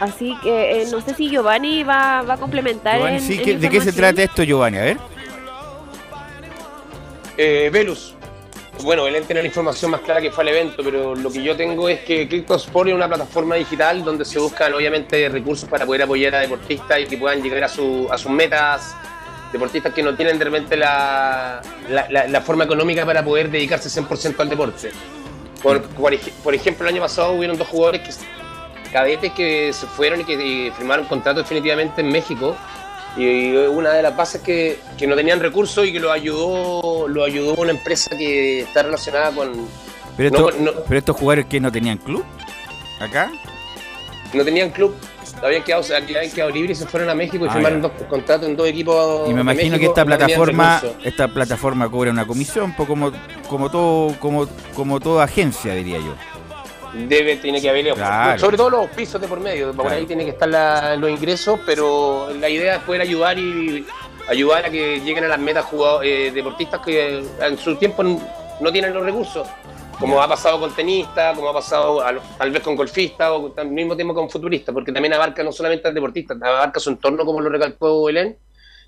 Así que eh, no sé si Giovanni va, va a complementar. Giovanni, en- sí, en ¿qué- ¿de qué se trata esto, Giovanni? A ver. Eh, Velus. Bueno, Belén tiene la información más clara que fue al evento, pero lo que yo tengo es que CryptoSport es una plataforma digital donde se buscan obviamente recursos para poder apoyar a deportistas y que puedan llegar a, su- a sus metas. Deportistas que no tienen de repente la, la, la- la forma económica para poder dedicarse 100% al deporte. Por, por ejemplo, el año pasado hubieron dos jugadores que cadetes que se fueron y que eh, firmaron contrato definitivamente en México. Y una de las bases que, que no tenían recursos y que lo ayudó, lo ayudó una empresa que está relacionada con. Pero, no, esto- no, pero estos jugadores que no tenían club acá. no tenían club, habían quedado, habían quedado libres y se fueron a México y Ah, firmaron dos contratos en dos equipos. Y me imagino que esta plataforma, esta plataforma cobra una comisión, como, como todo, como, como toda agencia, diría yo. Debe, tiene que haber, Claro. sobre todo los pisos de por medio, por Claro. ahí tiene que estar la- los ingresos, pero la idea es poder ayudar y ayudar a que lleguen a las metas jugado- eh, deportistas que en su tiempo no tienen los recursos, como ha pasado con tenistas, como ha pasado a tal vez con golfistas o al mismo tiempo con futuristas, porque también abarca no solamente al deportista, abarca su entorno, como lo recalcó Belén,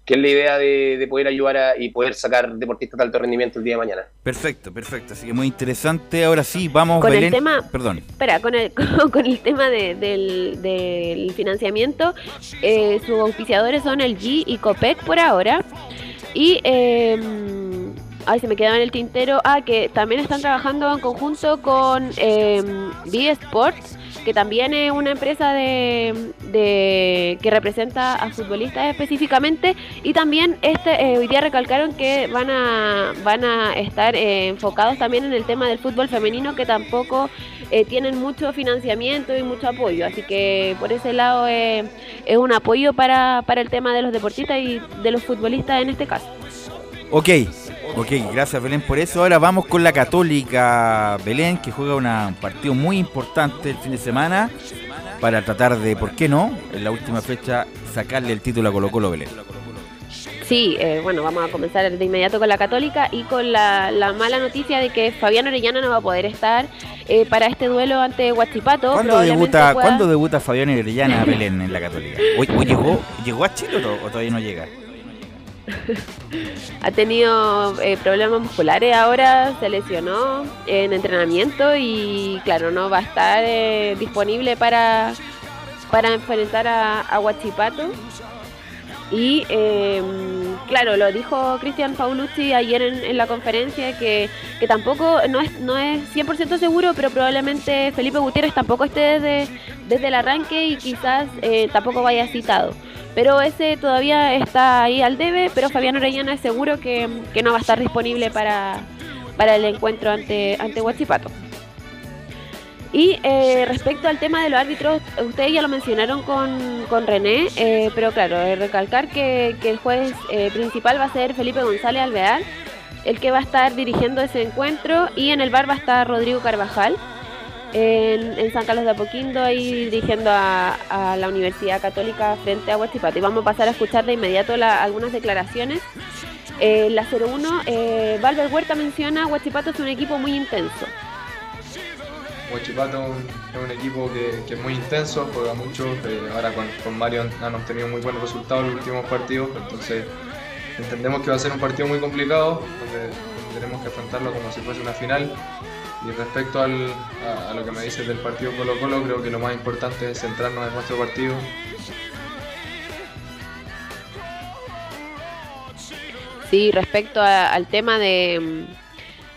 que es la idea de, de poder ayudar a- y poder sacar deportistas de alto rendimiento el día de mañana. Perfecto, perfecto. Así que muy interesante. Ahora sí, vamos, Con el Belén. tema- Perdón. Espera, con el, (laughs) con, con el tema de- del, del financiamiento, eh, sus auspiciadores son el G y Copec por ahora. Y, eh, ay, se me quedaba en el tintero, ah, que también están trabajando en conjunto con eh, B Sports, que también es una empresa de, de- que representa a futbolistas específicamente. Y también este eh, hoy día recalcaron que van a, van a estar eh, enfocados también en el tema del fútbol femenino, que tampoco eh, tienen mucho financiamiento y mucho apoyo. Así que por ese lado es un apoyo para, para el tema de los deportistas y de los futbolistas en este caso. Ok, ok, gracias Belén por eso. Ahora vamos con la Católica Belén, que juega una- un partido muy importante el fin de semana para tratar de, ¿por qué no? En la última fecha sacarle el título a Colo Colo Belén. Sí, eh, bueno, vamos a comenzar de inmediato con la Católica y con la, la mala noticia de que Fabián Orellana no va a poder estar eh, para este duelo ante Huachipato. ¿Cuándo debuta, pueda- ¿cuándo debuta Fabián Orellana Belén en la Católica? ¿Hoy, hoy llegó, llegó a Chile o todavía no llega? Ha tenido eh, problemas musculares ahora, se lesionó en entrenamiento y claro, no va a estar eh, disponible para, para enfrentar a, a Huachipato. Y eh, claro, lo dijo Cristian Paulucci ayer en, en la conferencia que, que tampoco no es, no es 100% seguro, pero probablemente Felipe Gutiérrez tampoco esté desde, desde el arranque y quizás eh, tampoco vaya citado. Pero ese todavía está ahí al debe, pero Fabián Orellana es seguro que, que no va a estar disponible para, para el encuentro ante, ante Huachipato. Y eh, respecto al tema de los árbitros, ustedes ya lo mencionaron con, con René, eh, pero claro, eh, recalcar que, que el juez eh, principal va a ser Felipe González Alvear, el que va a estar dirigiendo ese encuentro, y en el bar va a estar Rodrigo Carvajal, en, en San Carlos de Apoquindo, ahí dirigiendo a, a la Universidad Católica frente a Huachipato. Y vamos a pasar a escuchar de inmediato la- algunas declaraciones. Eh, la 01, eh, Valver Huerta menciona, Huachipato es un equipo muy intenso. Huachipato es un- equipo que, es muy intenso, juega mucho. eh, ahora con, con Mario han, obtenido muy buenos resultados en los últimos partidos, entonces entendemos que va a ser un partido muy complicado, donde tenemos que afrontarlo como si fuese una final. Y respecto al- a, lo que me dices del partido Colo Colo, creo que lo más importante es centrarnos en nuestro partido. Sí, respecto al tema de,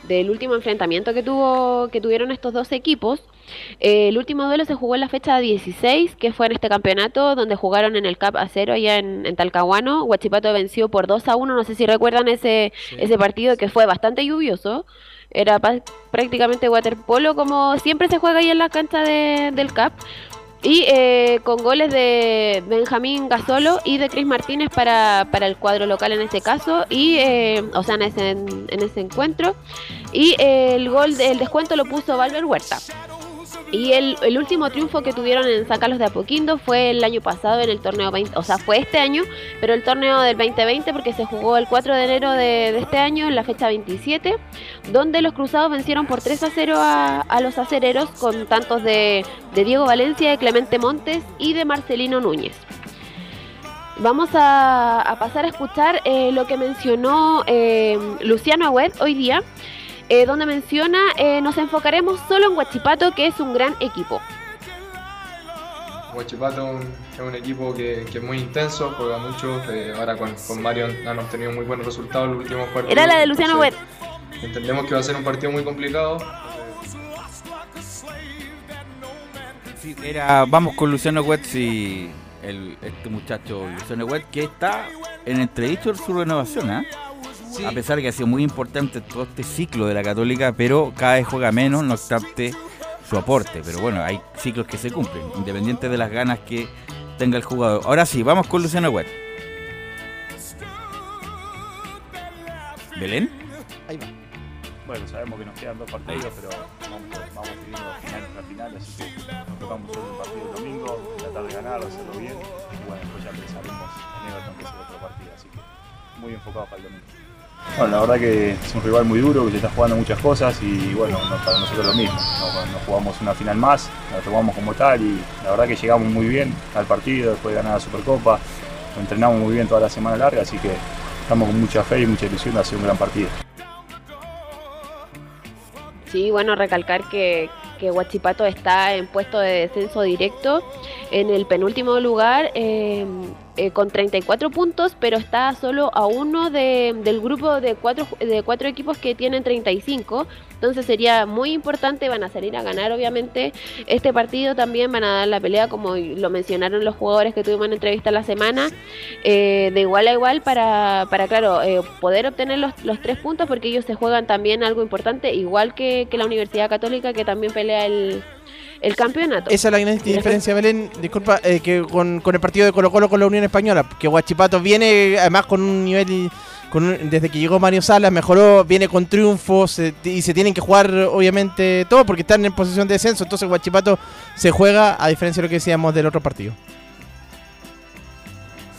del último enfrentamiento que tuvo que tuvieron estos dos equipos, eh, el último duelo se jugó en la fecha 16, que fue en este campeonato, donde jugaron en el CAP a cero allá en, en Talcahuano. Huachipato venció por 2 a 1, no sé si recuerdan ese, ese partido que fue bastante lluvioso. Era prácticamente waterpolo, como siempre se juega ahí en la cancha de- del CAP. Y eh, con goles de Benjamín Gasolo y de Cris Martínez para, para el cuadro local en este caso, y eh, o sea, en ese, en ese encuentro. Y eh, el gol del descuento lo puso Valver Huerta. Y el, último triunfo que tuvieron en San Carlos de Apoquindo fue el año pasado en el torneo 20, o sea, fue este año, pero el torneo del 2020 porque se jugó el 4 de enero de, este año en la fecha 27, donde los cruzados vencieron por 3 a 0 a, los acereros con tantos de, Diego Valencia, de Clemente Montes y de Marcelino Núñez. Vamos a, a pasar a escuchar eh, lo que mencionó eh, Luciano Agüed hoy día, eh, donde menciona, eh, nos enfocaremos solo en Huachipato, que es un gran equipo. Huachipato es un- equipo que, que es muy intenso, juega mucho. eh, ahora con, con Mario han, obtenido muy buenos resultados en los últimos partidos. Era la de Luciano entonces, Entendemos que va a ser un partido muy complicado. Sí, era, vamos con Luciano Wetz y el, este muchacho Luciano Wetz que está en entredicho su renovación, A pesar de que ha sido muy importante todo este ciclo de la Católica, pero cada vez juega menos, no obstante su aporte. Pero bueno, hay ciclos que se cumplen, independiente de las ganas que tenga el jugador. Ahora sí, vamos con Luciano Wetz. ¿Belén? Ahí va. Bueno, sabemos que nos quedan dos partidos, pero vamos, vamos teniendo final tras final, así que nos tocamos solo un partido el domingo, tratar de ganar, hacerlo bien, y bueno, después ya pensaremos en Everton, que es el otro partido, así que muy enfocados para el domingo. Bueno, la verdad que es un rival muy duro, que se está jugando muchas cosas y bueno, no- para nosotros lo mismo. No, no jugamos una final más, la tomamos como tal y la verdad que llegamos muy bien al partido, después de ganar la Supercopa, entrenamos muy bien toda la semana larga, así que estamos con mucha fe y mucha ilusión de hacer un gran partido. Sí, bueno, recalcar que, que Huachipato está en puesto de descenso directo en el penúltimo lugar eh, eh, con 34 puntos, pero está solo a uno de- del grupo de cuatro, de cuatro equipos que tienen 35. Entonces sería muy importante, van a salir a ganar obviamente este partido, también van a dar la pelea como lo mencionaron los jugadores que tuvimos en entrevista la semana, eh, de igual a igual para, para claro, eh, poder obtener los, los tres puntos porque ellos se juegan también algo importante, igual que, que la Universidad Católica que también pelea el, el campeonato. Esa es la gran diferencia, Belén. Disculpa, eh, que con, con el partido de Colo Colo con la Unión Española, que Huachipato viene además con un nivel, con un- desde que llegó Mario Salas, mejoró, viene con triunfos eh, y se tienen que jugar obviamente todo porque están en posición de descenso. Entonces Huachipato se juega a diferencia de lo que decíamos del otro partido.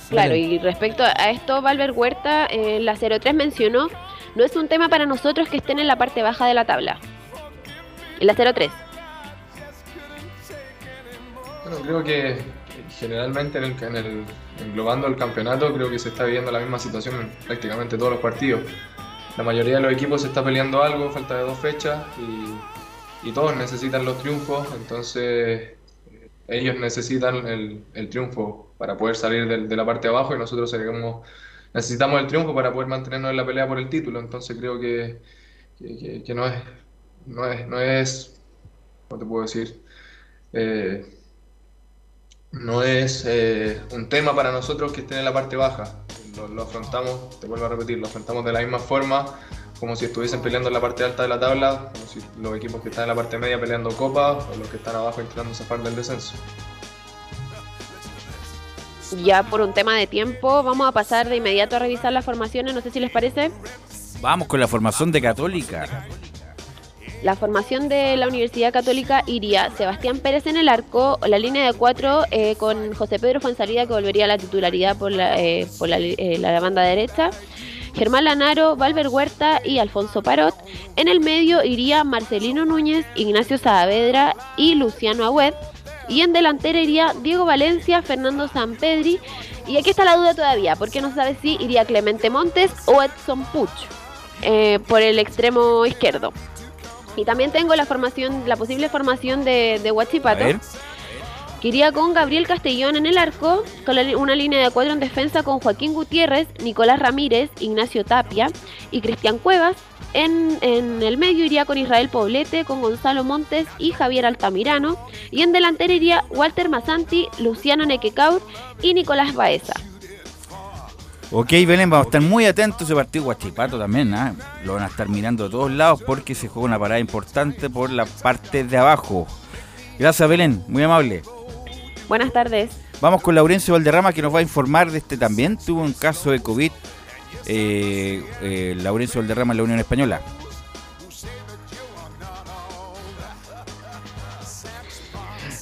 Claro, y respecto a esto, Valver Huerta, eh, la 03 mencionó, no es un tema para nosotros que estén en la parte baja de la tabla. En la 03. Bueno, creo que generalmente en el, en el- englobando el campeonato creo que se está viviendo la misma situación en prácticamente todos los partidos. La mayoría de los equipos se está peleando algo, falta de dos fechas y, todos necesitan los triunfos, entonces eh, ellos necesitan el, triunfo para poder salir de, la parte de abajo y nosotros necesitamos el triunfo para poder mantenernos en la pelea por el título. Entonces creo que no es, no es, no es, ¿cómo te puedo decir? Eh, no es eh, un tema para nosotros que estén en la parte baja. Lo, lo afrontamos, te vuelvo a repetir, lo afrontamos de la misma forma como si estuviesen peleando en la parte alta de la tabla, como si los equipos que están en la parte media peleando copa o los que están abajo intentando zafar del descenso. Ya por un tema de tiempo, vamos a pasar de inmediato a revisar las formaciones, no sé si les parece. Vamos con la formación de Católica. La formación de la Universidad Católica iría Sebastián Pérez en el arco, la línea de cuatro eh, con José Pedro Fuenzalida que volvería a la titularidad por la, eh, por eh, la banda derecha. Germán Lanaro, Valver Huerta y Alfonso Parot. En el medio iría Marcelino Núñez, Ignacio Saavedra y Luciano Agüed. Y en delantera iría Diego Valencia, Fernando Sampedri. Y aquí está la duda todavía, porque no sabe si iría Clemente Montes o Edson Puch eh, por el extremo izquierdo. Y también tengo la formación, la posible formación de, de Huachipato. Que iría con Gabriel Castellón en el arco, con la una línea de cuatro en defensa con Joaquín Gutiérrez, Nicolás Ramírez, Ignacio Tapia y Cristian Cuevas. En, en el medio iría con Israel Poblete, con Gonzalo Montes y Javier Altamirano. Y en delantera iría Walter Masanti, Luciano Nequecaur y Nicolás Baeza. Ok, Belén, vamos a estar muy atentos a ese partido Guachipato también, ¿ah? Lo van a estar mirando de todos lados porque se juega una parada importante por la parte de abajo. Gracias, Belén, muy amable. Buenas tardes. Vamos con Laurencio Valderrama que nos va a informar de este también. Tuvo un caso de COVID. eh, eh, Laurencio Valderrama en la Unión Española.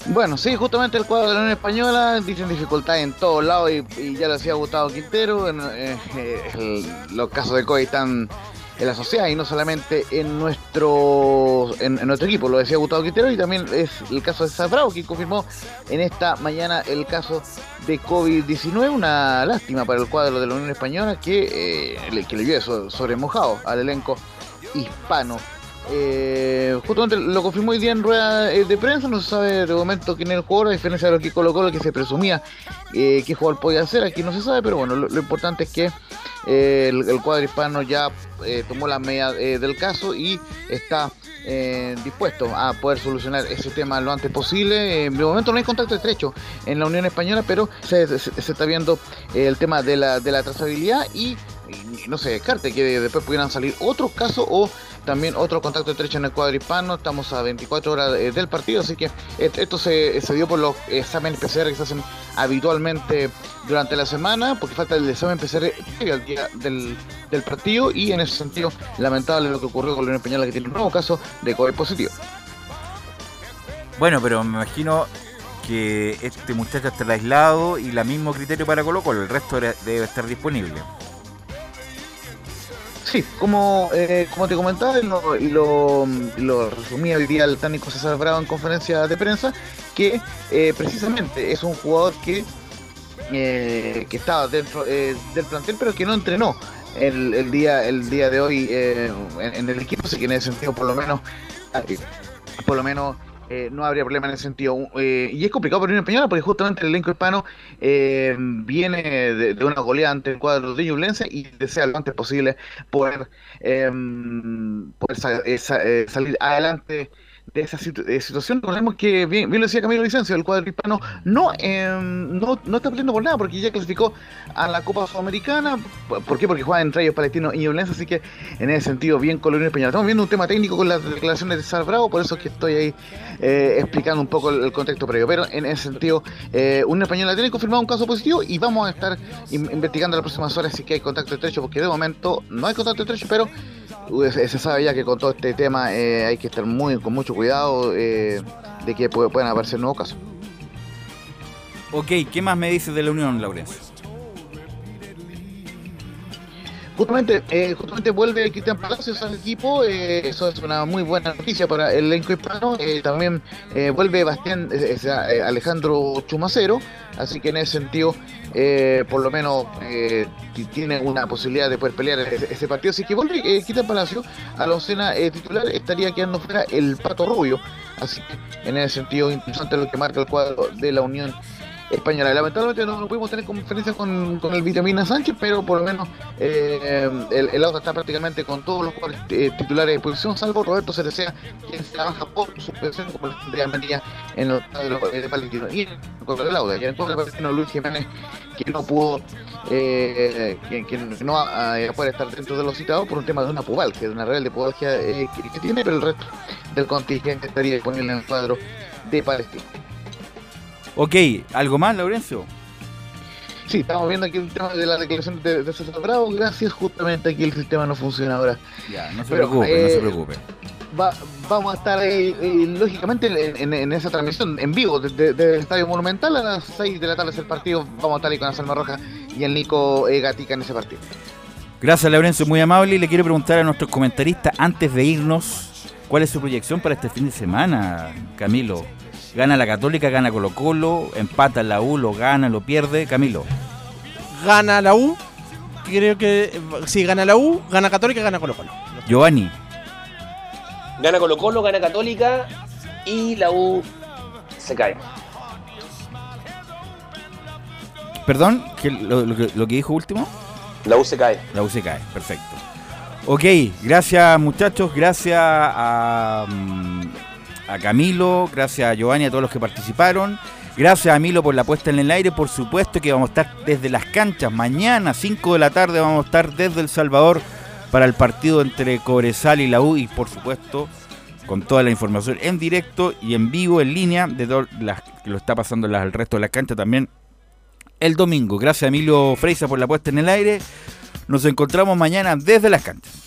Bueno, sí, justamente el cuadro de la Unión Española dicen dificultad en todos lados y, ya lo decía Gustavo Quintero, en, eh, eh, los casos de COVID están en la sociedad y no solamente en nuestro en, nuestro equipo, lo decía Gustavo Quintero y también es el caso de Bravo, que confirmó en esta mañana el caso de COVID-19, una lástima para el cuadro de la Unión Española que, eh, que le so- sobre mojado al elenco hispano. Eh, justamente lo confirmó hoy día en rueda eh, de prensa, no se sabe de momento quién es el jugador, a diferencia de lo que colocó, lo que se presumía eh, qué jugador podía ser, aquí no se sabe, pero bueno, lo, importante es que eh, el, cuadro hispano ya eh, tomó la medida eh, del caso y está dispuesto a poder solucionar ese tema lo antes posible. De momento no hay contacto estrecho en la Unión Española, pero se, está viendo el tema de la, de la trazabilidad y, y no se descarte que después pudieran salir otros casos o también otro contacto estrecho en el cuadro hispano. Estamos a 24 horas eh, del partido, así que eh, esto se, se dio por los exámenes PCR que se hacen habitualmente durante la semana, porque falta el examen PCR al día del, del partido y en ese sentido lamentable lo que ocurrió con la Unión Española que tiene un nuevo caso de COVID positivo. Bueno, pero me imagino que este muchacho estará aislado y la mismo criterio para Colo Colo, el resto de- debe estar disponible. Sí, como, eh, como te comentaba y lo, y lo, resumía hoy día el técnico César Bravo en conferencia de prensa, que eh, precisamente es un jugador que, eh, que estaba dentro eh, del plantel pero que no entrenó el, el día el día de hoy eh, en, en el equipo, así que en ese sentido por lo menos eh, por lo menos eh, no habría problema en ese sentido. Eh, y es complicado para Unión Española porque justamente el elenco hispano eh, viene de, una goleada ante el cuadro de Ñublense y desea lo antes posible poder, eh, poder eh, eh, salir adelante de esa situ- situación. Recordemos que, bien, bien lo decía Camilo Vicencio, el cuadro hispano no, eh, no, no está peleando por nada porque ya clasificó a la Copa Sudamericana. ¿Por qué? Porque juega entre ellos Palestino y Ñublense, así que en ese sentido bien Unión Española. Estamos viendo un tema técnico con las declaraciones de Sar Bravo, por eso es que estoy ahí eh, explicando un poco el, el contexto previo. Pero en ese sentido, eh, Unión Española tiene confirmado un caso positivo y vamos a estar in- investigando las próximas horas si hay contacto estrecho, porque de momento no hay contacto estrecho, pero se, sabe ya que con todo este tema eh, hay que estar muy con mucho cuidado eh, de que pu- puedan aparecer nuevos casos. Ok, ¿qué más me dices de la Unión, Laurencio? Justamente, eh, justamente vuelve Cristian Palacios al equipo, eh, eso es una muy buena noticia para el elenco hispano. eh, también eh, vuelve Bastián, eh, eh, Alejandro Chumacero, así que en ese sentido, por lo menos ti- tiene una posibilidad de poder pelear ese, partido. Así que vuelve Cristian Palacios a la oncena titular, estaría quedando fuera el Pato Rubio. Así que en ese sentido, interesante lo que marca el cuadro de la Unión Española. Lamentablemente no, pudimos tener conferencia con, con el Vitamina Sánchez, pero por lo menos eh, el, el auto está prácticamente con todos los eh, titulares de posición, salvo Roberto Cerecea, quien se trabaja por su suspensión como de María en el cuadro de Palestino. Y con el Lauda, y en el de Palestino Luis Jiménez, que no pudo, eh, que, no eh, puede estar dentro de los citados por un tema de una pubal, que es una real de pubalgia eh, que, que tiene, pero el resto del contingente estaría disponible en el cuadro de Palestino. Ok, ¿algo más, Laurencio? Sí, estamos viendo aquí el tema de la declaración de, de César Bravo. Gracias, justamente aquí el sistema no funciona ahora. Ya, no se Pero, preocupe, no eh, se preocupe. Va- vamos a estar eh, eh, lógicamente en, en- en esa transmisión en vivo desde del Estadio Monumental a las 6 de la tarde es el partido. Vamos a estar ahí con la Salma Roja y el Nico eh, Gatica en ese partido. Gracias, Laurencio, muy amable. Y le quiero preguntar a nuestros comentaristas, antes de irnos, ¿cuál es su proyección para este fin de semana, Camilo? ¿Gana la Católica, gana Colo Colo, empata la U, lo gana, lo pierde? Camilo. Gana la U. Creo que si gana la U, gana Católica, gana Colo Colo. Giovanni. Gana Colo Colo, gana Católica y la U se cae. Perdón, ¿qué- lo, lo que, lo que dijo último? La U se cae. La U se cae, perfecto. Ok, gracias muchachos, gracias a, mm, a Camilo, gracias a Giovanni, a todos los que participaron. Gracias a Milo por la puesta en el aire, por supuesto que vamos a estar desde las canchas. Mañana, 5 de la tarde, vamos a estar desde El Salvador para el partido entre Cobresal y la U y por supuesto con toda la información en directo y en vivo, en línea, de las, que lo está pasando el resto de las canchas también el domingo. Gracias a Emilio Freisa por la puesta en el aire. Nos encontramos mañana desde las canchas.